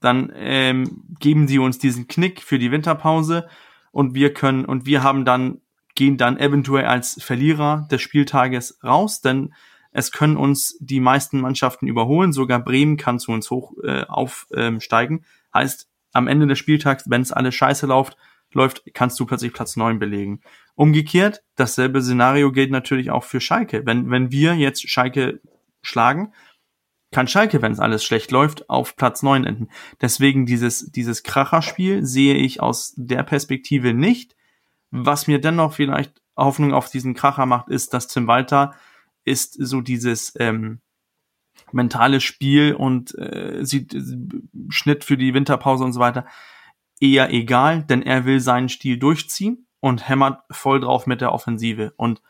dann ähm, geben sie uns diesen Knick für die Winterpause und wir können und wir haben dann gehen dann eventuell als Verlierer des Spieltages raus, denn es können uns die meisten Mannschaften überholen, sogar Bremen kann zu uns hoch äh, aufsteigen. Ähm, heißt, am Ende des Spieltags, wenn es alles scheiße läuft, läuft, kannst du plötzlich Platz neun belegen. Umgekehrt, dasselbe Szenario gilt natürlich auch für Schalke. Wenn, wenn wir jetzt Schalke schlagen, kann Schalke, wenn es alles schlecht läuft, auf Platz neun enden. Deswegen dieses, dieses Kracherspiel sehe ich aus der Perspektive nicht. Was mir dennoch vielleicht Hoffnung auf diesen Kracher macht, ist, dass Tim Walter ist so dieses ähm, mentale Spiel und äh, sieht äh, Schnitt für die Winterpause und so weiter eher egal, denn er will seinen Stil durchziehen und hämmert voll drauf mit der Offensive. Und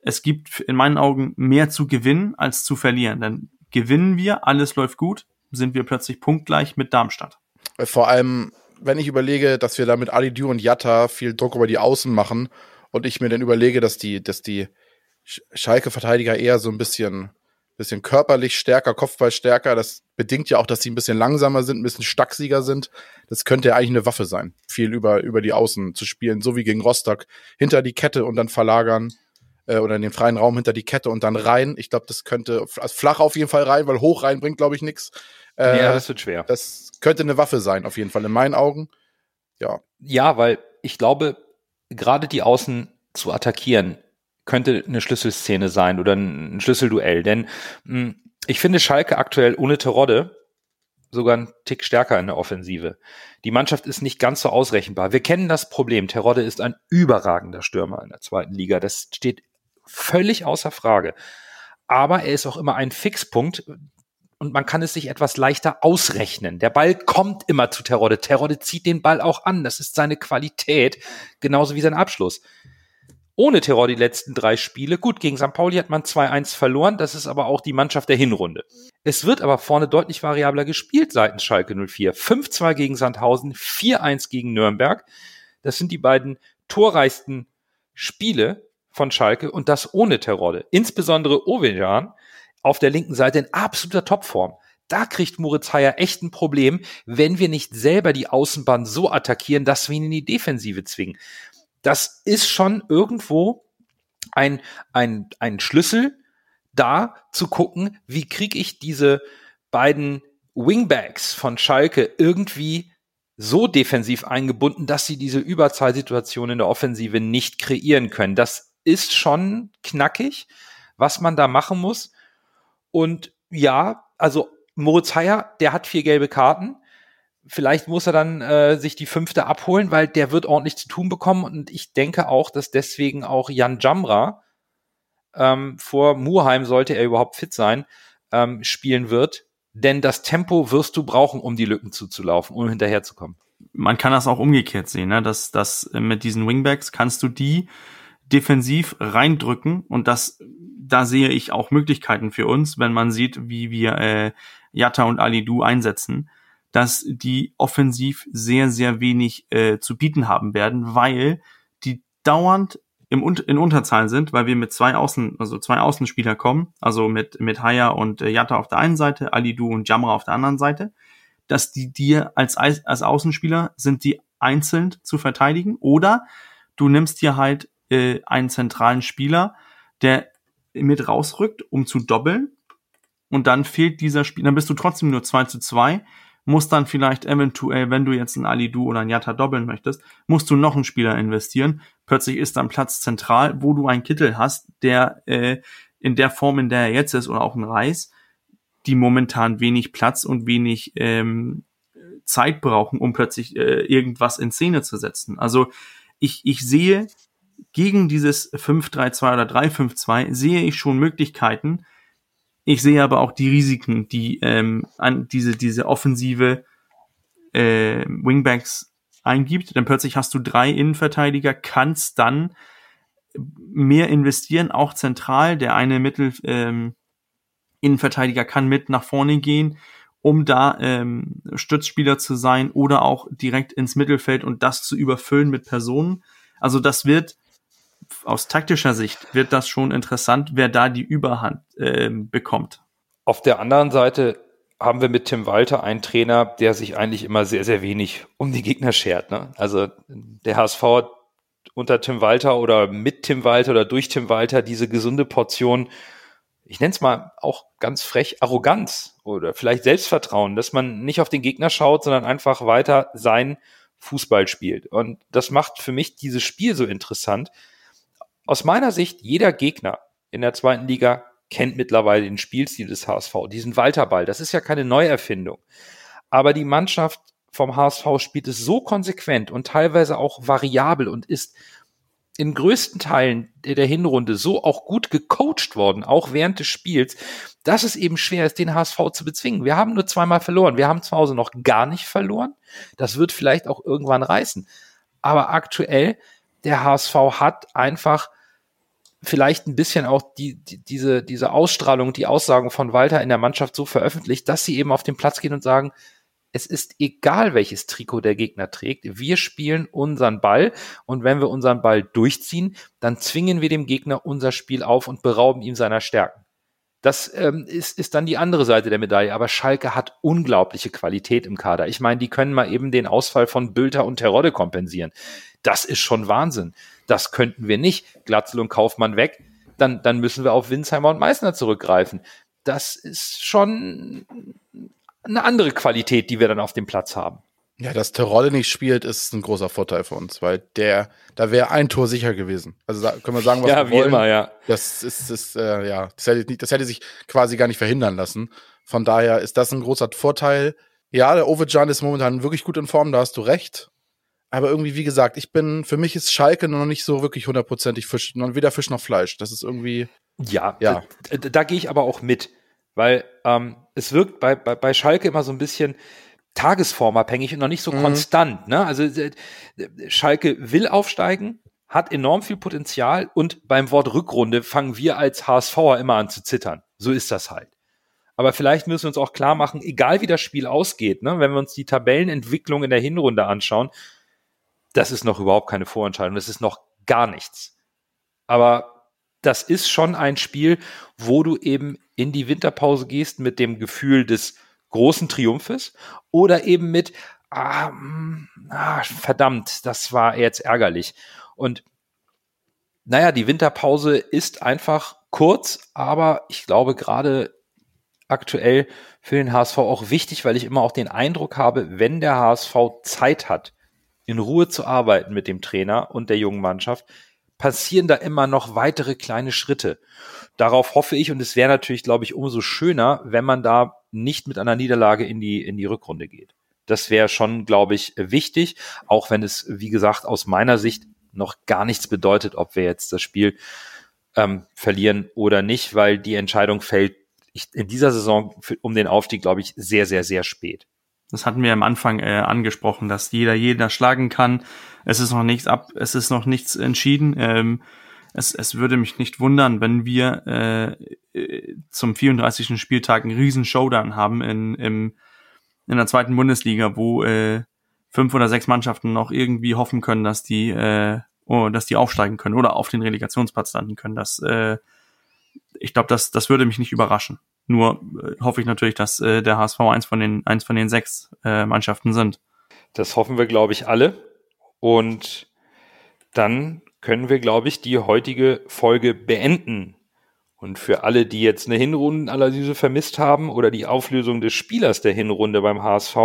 es gibt in meinen Augen mehr zu gewinnen als zu verlieren. Denn gewinnen wir, alles läuft gut, sind wir plötzlich punktgleich mit Darmstadt. Vor allem, wenn ich überlege, dass wir da mit Ali Du und Jatta viel Druck über die Außen machen und ich mir dann überlege, dass die, dass die Schalke-Verteidiger eher so ein bisschen, bisschen körperlich stärker, Kopfball stärker. Das bedingt ja auch, dass sie ein bisschen langsamer sind, ein bisschen stacksiger sind. Das könnte ja eigentlich eine Waffe sein, viel über, über die Außen zu spielen, so wie gegen Rostock. Hinter die Kette und dann verlagern äh, oder in den freien Raum hinter die Kette und dann rein. Ich glaube, das könnte also flach auf jeden Fall rein, weil hoch rein bringt, glaube ich, nichts. Äh, ja, das wird schwer. Das könnte eine Waffe sein, auf jeden Fall, in meinen Augen. Ja. Ja, weil ich glaube, gerade die Außen zu attackieren, könnte eine Schlüsselszene sein oder ein Schlüsselduell. Denn mh, hm, ich finde Schalke aktuell ohne Terodde sogar ein Tick stärker in der Offensive. Die Mannschaft ist nicht ganz so ausrechenbar. Wir kennen das Problem. Terodde ist ein überragender Stürmer in der zweiten Liga. Das steht völlig außer Frage. Aber er ist auch immer ein Fixpunkt und man kann es sich etwas leichter ausrechnen. Der Ball kommt immer zu Terodde. Terodde zieht den Ball auch an. Das ist seine Qualität, genauso wie sein Abschluss ohne Terror die letzten drei Spiele. Gut, gegen St. Pauli hat man 2-1 verloren, das ist aber auch die Mannschaft der Hinrunde. Es wird aber vorne deutlich variabler gespielt seitens Schalke 04. 5-2 gegen Sandhausen, 4-1 gegen Nürnberg. Das sind die beiden torreichsten Spiele von Schalke und das ohne Terrorde. Insbesondere Ovejan auf der linken Seite in absoluter Topform. Da kriegt Moritz Heyer echt ein Problem, wenn wir nicht selber die Außenbahn so attackieren, dass wir ihn in die Defensive zwingen das ist schon irgendwo ein, ein, ein Schlüssel, da zu gucken, wie kriege ich diese beiden Wingbacks von Schalke irgendwie so defensiv eingebunden, dass sie diese Überzahlsituation in der Offensive nicht kreieren können. Das ist schon knackig, was man da machen muss. Und ja, also Moritz Heyer, der hat vier gelbe Karten vielleicht muss er dann äh, sich die fünfte abholen, weil der wird ordentlich zu tun bekommen. Und ich denke auch, dass deswegen auch Jan Jamra ähm, vor Muheim, sollte er überhaupt fit sein, ähm, spielen wird. Denn das Tempo wirst du brauchen, um die Lücken zuzulaufen, um hinterherzukommen. Man kann das auch umgekehrt sehen, ne? dass, dass mit diesen Wingbacks kannst du die defensiv reindrücken und das da sehe ich auch Möglichkeiten für uns, wenn man sieht, wie wir äh, Jatta und Ali Du einsetzen dass die offensiv sehr, sehr wenig äh, zu bieten haben werden, weil die dauernd im, in Unterzahl sind, weil wir mit zwei Außen, also zwei Außenspieler kommen, also mit, mit Haya und äh, Yatta auf der einen Seite, Alidu und Jamra auf der anderen Seite, dass die dir als, als Außenspieler sind die einzeln zu verteidigen oder du nimmst dir halt äh, einen zentralen Spieler, der mit rausrückt, um zu doppeln und dann fehlt dieser Spieler, dann bist du trotzdem nur 2 zu 2, musst dann vielleicht eventuell, wenn du jetzt einen Alidu oder einen Yatta doppeln möchtest, musst du noch einen Spieler investieren. Plötzlich ist dann Platz zentral, wo du einen Kittel hast, der äh, in der Form, in der er jetzt ist, oder auch ein Reis, die momentan wenig Platz und wenig ähm, Zeit brauchen, um plötzlich äh, irgendwas in Szene zu setzen. Also ich, ich sehe gegen dieses 5-3-2 oder 3-5-2 sehe ich schon Möglichkeiten, ich sehe aber auch die Risiken, die ähm, an diese, diese offensive äh, Wingbacks eingibt. Denn plötzlich hast du drei Innenverteidiger, kannst dann mehr investieren, auch zentral. Der eine Mittel ähm, Innenverteidiger kann mit nach vorne gehen, um da ähm, Stützspieler zu sein oder auch direkt ins Mittelfeld und das zu überfüllen mit Personen. Also das wird aus taktischer Sicht wird das schon interessant, wer da die Überhand äh, bekommt. Auf der anderen Seite haben wir mit Tim Walter einen Trainer, der sich eigentlich immer sehr, sehr wenig um die Gegner schert. Ne? Also der HSV hat unter Tim Walter oder mit Tim Walter oder durch Tim Walter diese gesunde Portion, ich nenne es mal auch ganz frech, Arroganz oder vielleicht Selbstvertrauen, dass man nicht auf den Gegner schaut, sondern einfach weiter sein Fußball spielt. Und das macht für mich dieses Spiel so interessant. Aus meiner Sicht, jeder Gegner in der zweiten Liga kennt mittlerweile den Spielstil des HSV, diesen Walterball. Das ist ja keine Neuerfindung. Aber die Mannschaft vom HSV spielt es so konsequent und teilweise auch variabel und ist in größten Teilen der Hinrunde so auch gut gecoacht worden, auch während des Spiels, dass es eben schwer ist, den HSV zu bezwingen. Wir haben nur zweimal verloren. Wir haben zu Hause noch gar nicht verloren. Das wird vielleicht auch irgendwann reißen. Aber aktuell, der HSV hat einfach vielleicht ein bisschen auch die, die, diese, diese Ausstrahlung, die Aussagen von Walter in der Mannschaft so veröffentlicht, dass sie eben auf den Platz gehen und sagen, es ist egal, welches Trikot der Gegner trägt. Wir spielen unseren Ball und wenn wir unseren Ball durchziehen, dann zwingen wir dem Gegner unser Spiel auf und berauben ihm seiner Stärken. Das ähm, ist, ist dann die andere Seite der Medaille. Aber Schalke hat unglaubliche Qualität im Kader. Ich meine, die können mal eben den Ausfall von Bülter und Terodde kompensieren. Das ist schon Wahnsinn. Das könnten wir nicht. Glatzel und Kaufmann weg. Dann, dann müssen wir auf Winsheimer und Meißner zurückgreifen. Das ist schon eine andere Qualität, die wir dann auf dem Platz haben. Ja, dass Terodde nicht spielt, ist ein großer Vorteil für uns, weil der, da wäre ein Tor sicher gewesen. Also da können wir sagen, was ja, wir wie wollen. immer, ja. Das ist, ist äh, ja, das hätte, nicht, das hätte sich quasi gar nicht verhindern lassen. Von daher ist das ein großer Vorteil. Ja, der Ovejan ist momentan wirklich gut in Form, da hast du recht. Aber irgendwie, wie gesagt, ich bin, für mich ist Schalke noch nicht so wirklich hundertprozentig Fisch, weder Fisch noch Fleisch. Das ist irgendwie. Ja, ja. Da, da, gehe ich aber auch mit. Weil ähm, es wirkt bei, bei, bei Schalke immer so ein bisschen tagesformabhängig und noch nicht so mhm. konstant. Ne? Also äh, Schalke will aufsteigen, hat enorm viel Potenzial und beim Wort Rückrunde fangen wir als HSVer immer an zu zittern. So ist das halt. Aber vielleicht müssen wir uns auch klar machen, egal wie das Spiel ausgeht, ne, wenn wir uns die Tabellenentwicklung in der Hinrunde anschauen, das ist noch überhaupt keine Vorentscheidung, das ist noch gar nichts. Aber das ist schon ein Spiel, wo du eben in die Winterpause gehst mit dem Gefühl des großen Triumphes oder eben mit, ah, mm, ah, verdammt, das war jetzt ärgerlich. Und naja, die Winterpause ist einfach kurz, aber ich glaube gerade aktuell für den HSV auch wichtig, weil ich immer auch den Eindruck habe, wenn der HSV Zeit hat, in Ruhe zu arbeiten mit dem Trainer und der jungen Mannschaft, passieren da immer noch weitere kleine Schritte. Darauf hoffe ich und es wäre natürlich, glaube ich, umso schöner, wenn man da nicht mit einer Niederlage in die, in die Rückrunde geht. Das wäre schon, glaube ich, wichtig, auch wenn es, wie gesagt, aus meiner Sicht noch gar nichts bedeutet, ob wir jetzt das Spiel ähm, verlieren oder nicht, weil die Entscheidung fällt in dieser Saison für, um den Aufstieg, glaube ich, sehr, sehr, sehr spät. Das hatten wir am Anfang äh, angesprochen, dass jeder jeder schlagen kann. Es ist noch nichts ab, es ist noch nichts entschieden. Ähm, es, es würde mich nicht wundern, wenn wir äh, äh zum 34. Spieltag einen riesen Showdown haben in, im, in der zweiten Bundesliga, wo äh, fünf oder sechs Mannschaften noch irgendwie hoffen können, dass die, äh, oh, dass die aufsteigen können oder auf den Relegationsplatz landen können. Das, äh, ich glaube, das, das würde mich nicht überraschen. Nur äh, hoffe ich natürlich, dass äh, der HSV eins von den, eins von den sechs äh, Mannschaften sind. Das hoffen wir, glaube ich, alle. Und dann können wir, glaube ich, die heutige Folge beenden. Und für alle, die jetzt eine Hinrundenanalyse vermisst haben oder die Auflösung des Spielers der Hinrunde beim HSV,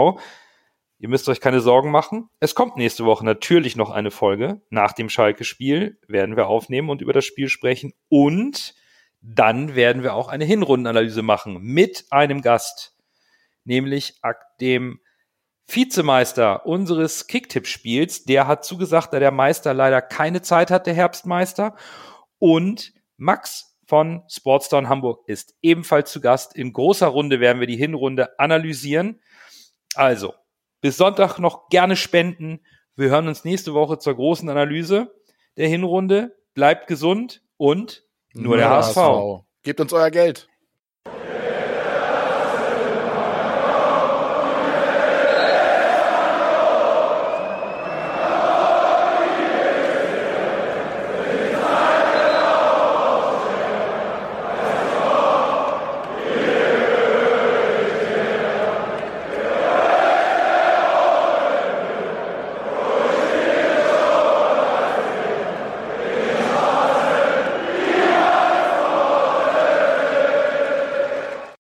ihr müsst euch keine Sorgen machen. Es kommt nächste Woche natürlich noch eine Folge. Nach dem Schalke-Spiel werden wir aufnehmen und über das Spiel sprechen. Und dann werden wir auch eine Hinrundenanalyse machen mit einem Gast, nämlich dem Vizemeister unseres Kicktipp-Spiels. Der hat zugesagt, da der Meister leider keine Zeit hat, der Herbstmeister. Und Max von Sportstown Hamburg ist ebenfalls zu Gast. In großer Runde werden wir die Hinrunde analysieren. Also, bis Sonntag noch gerne spenden. Wir hören uns nächste Woche zur großen Analyse der Hinrunde. Bleibt gesund und nur, Nur der, der HSV. HSV. Gebt uns euer Geld.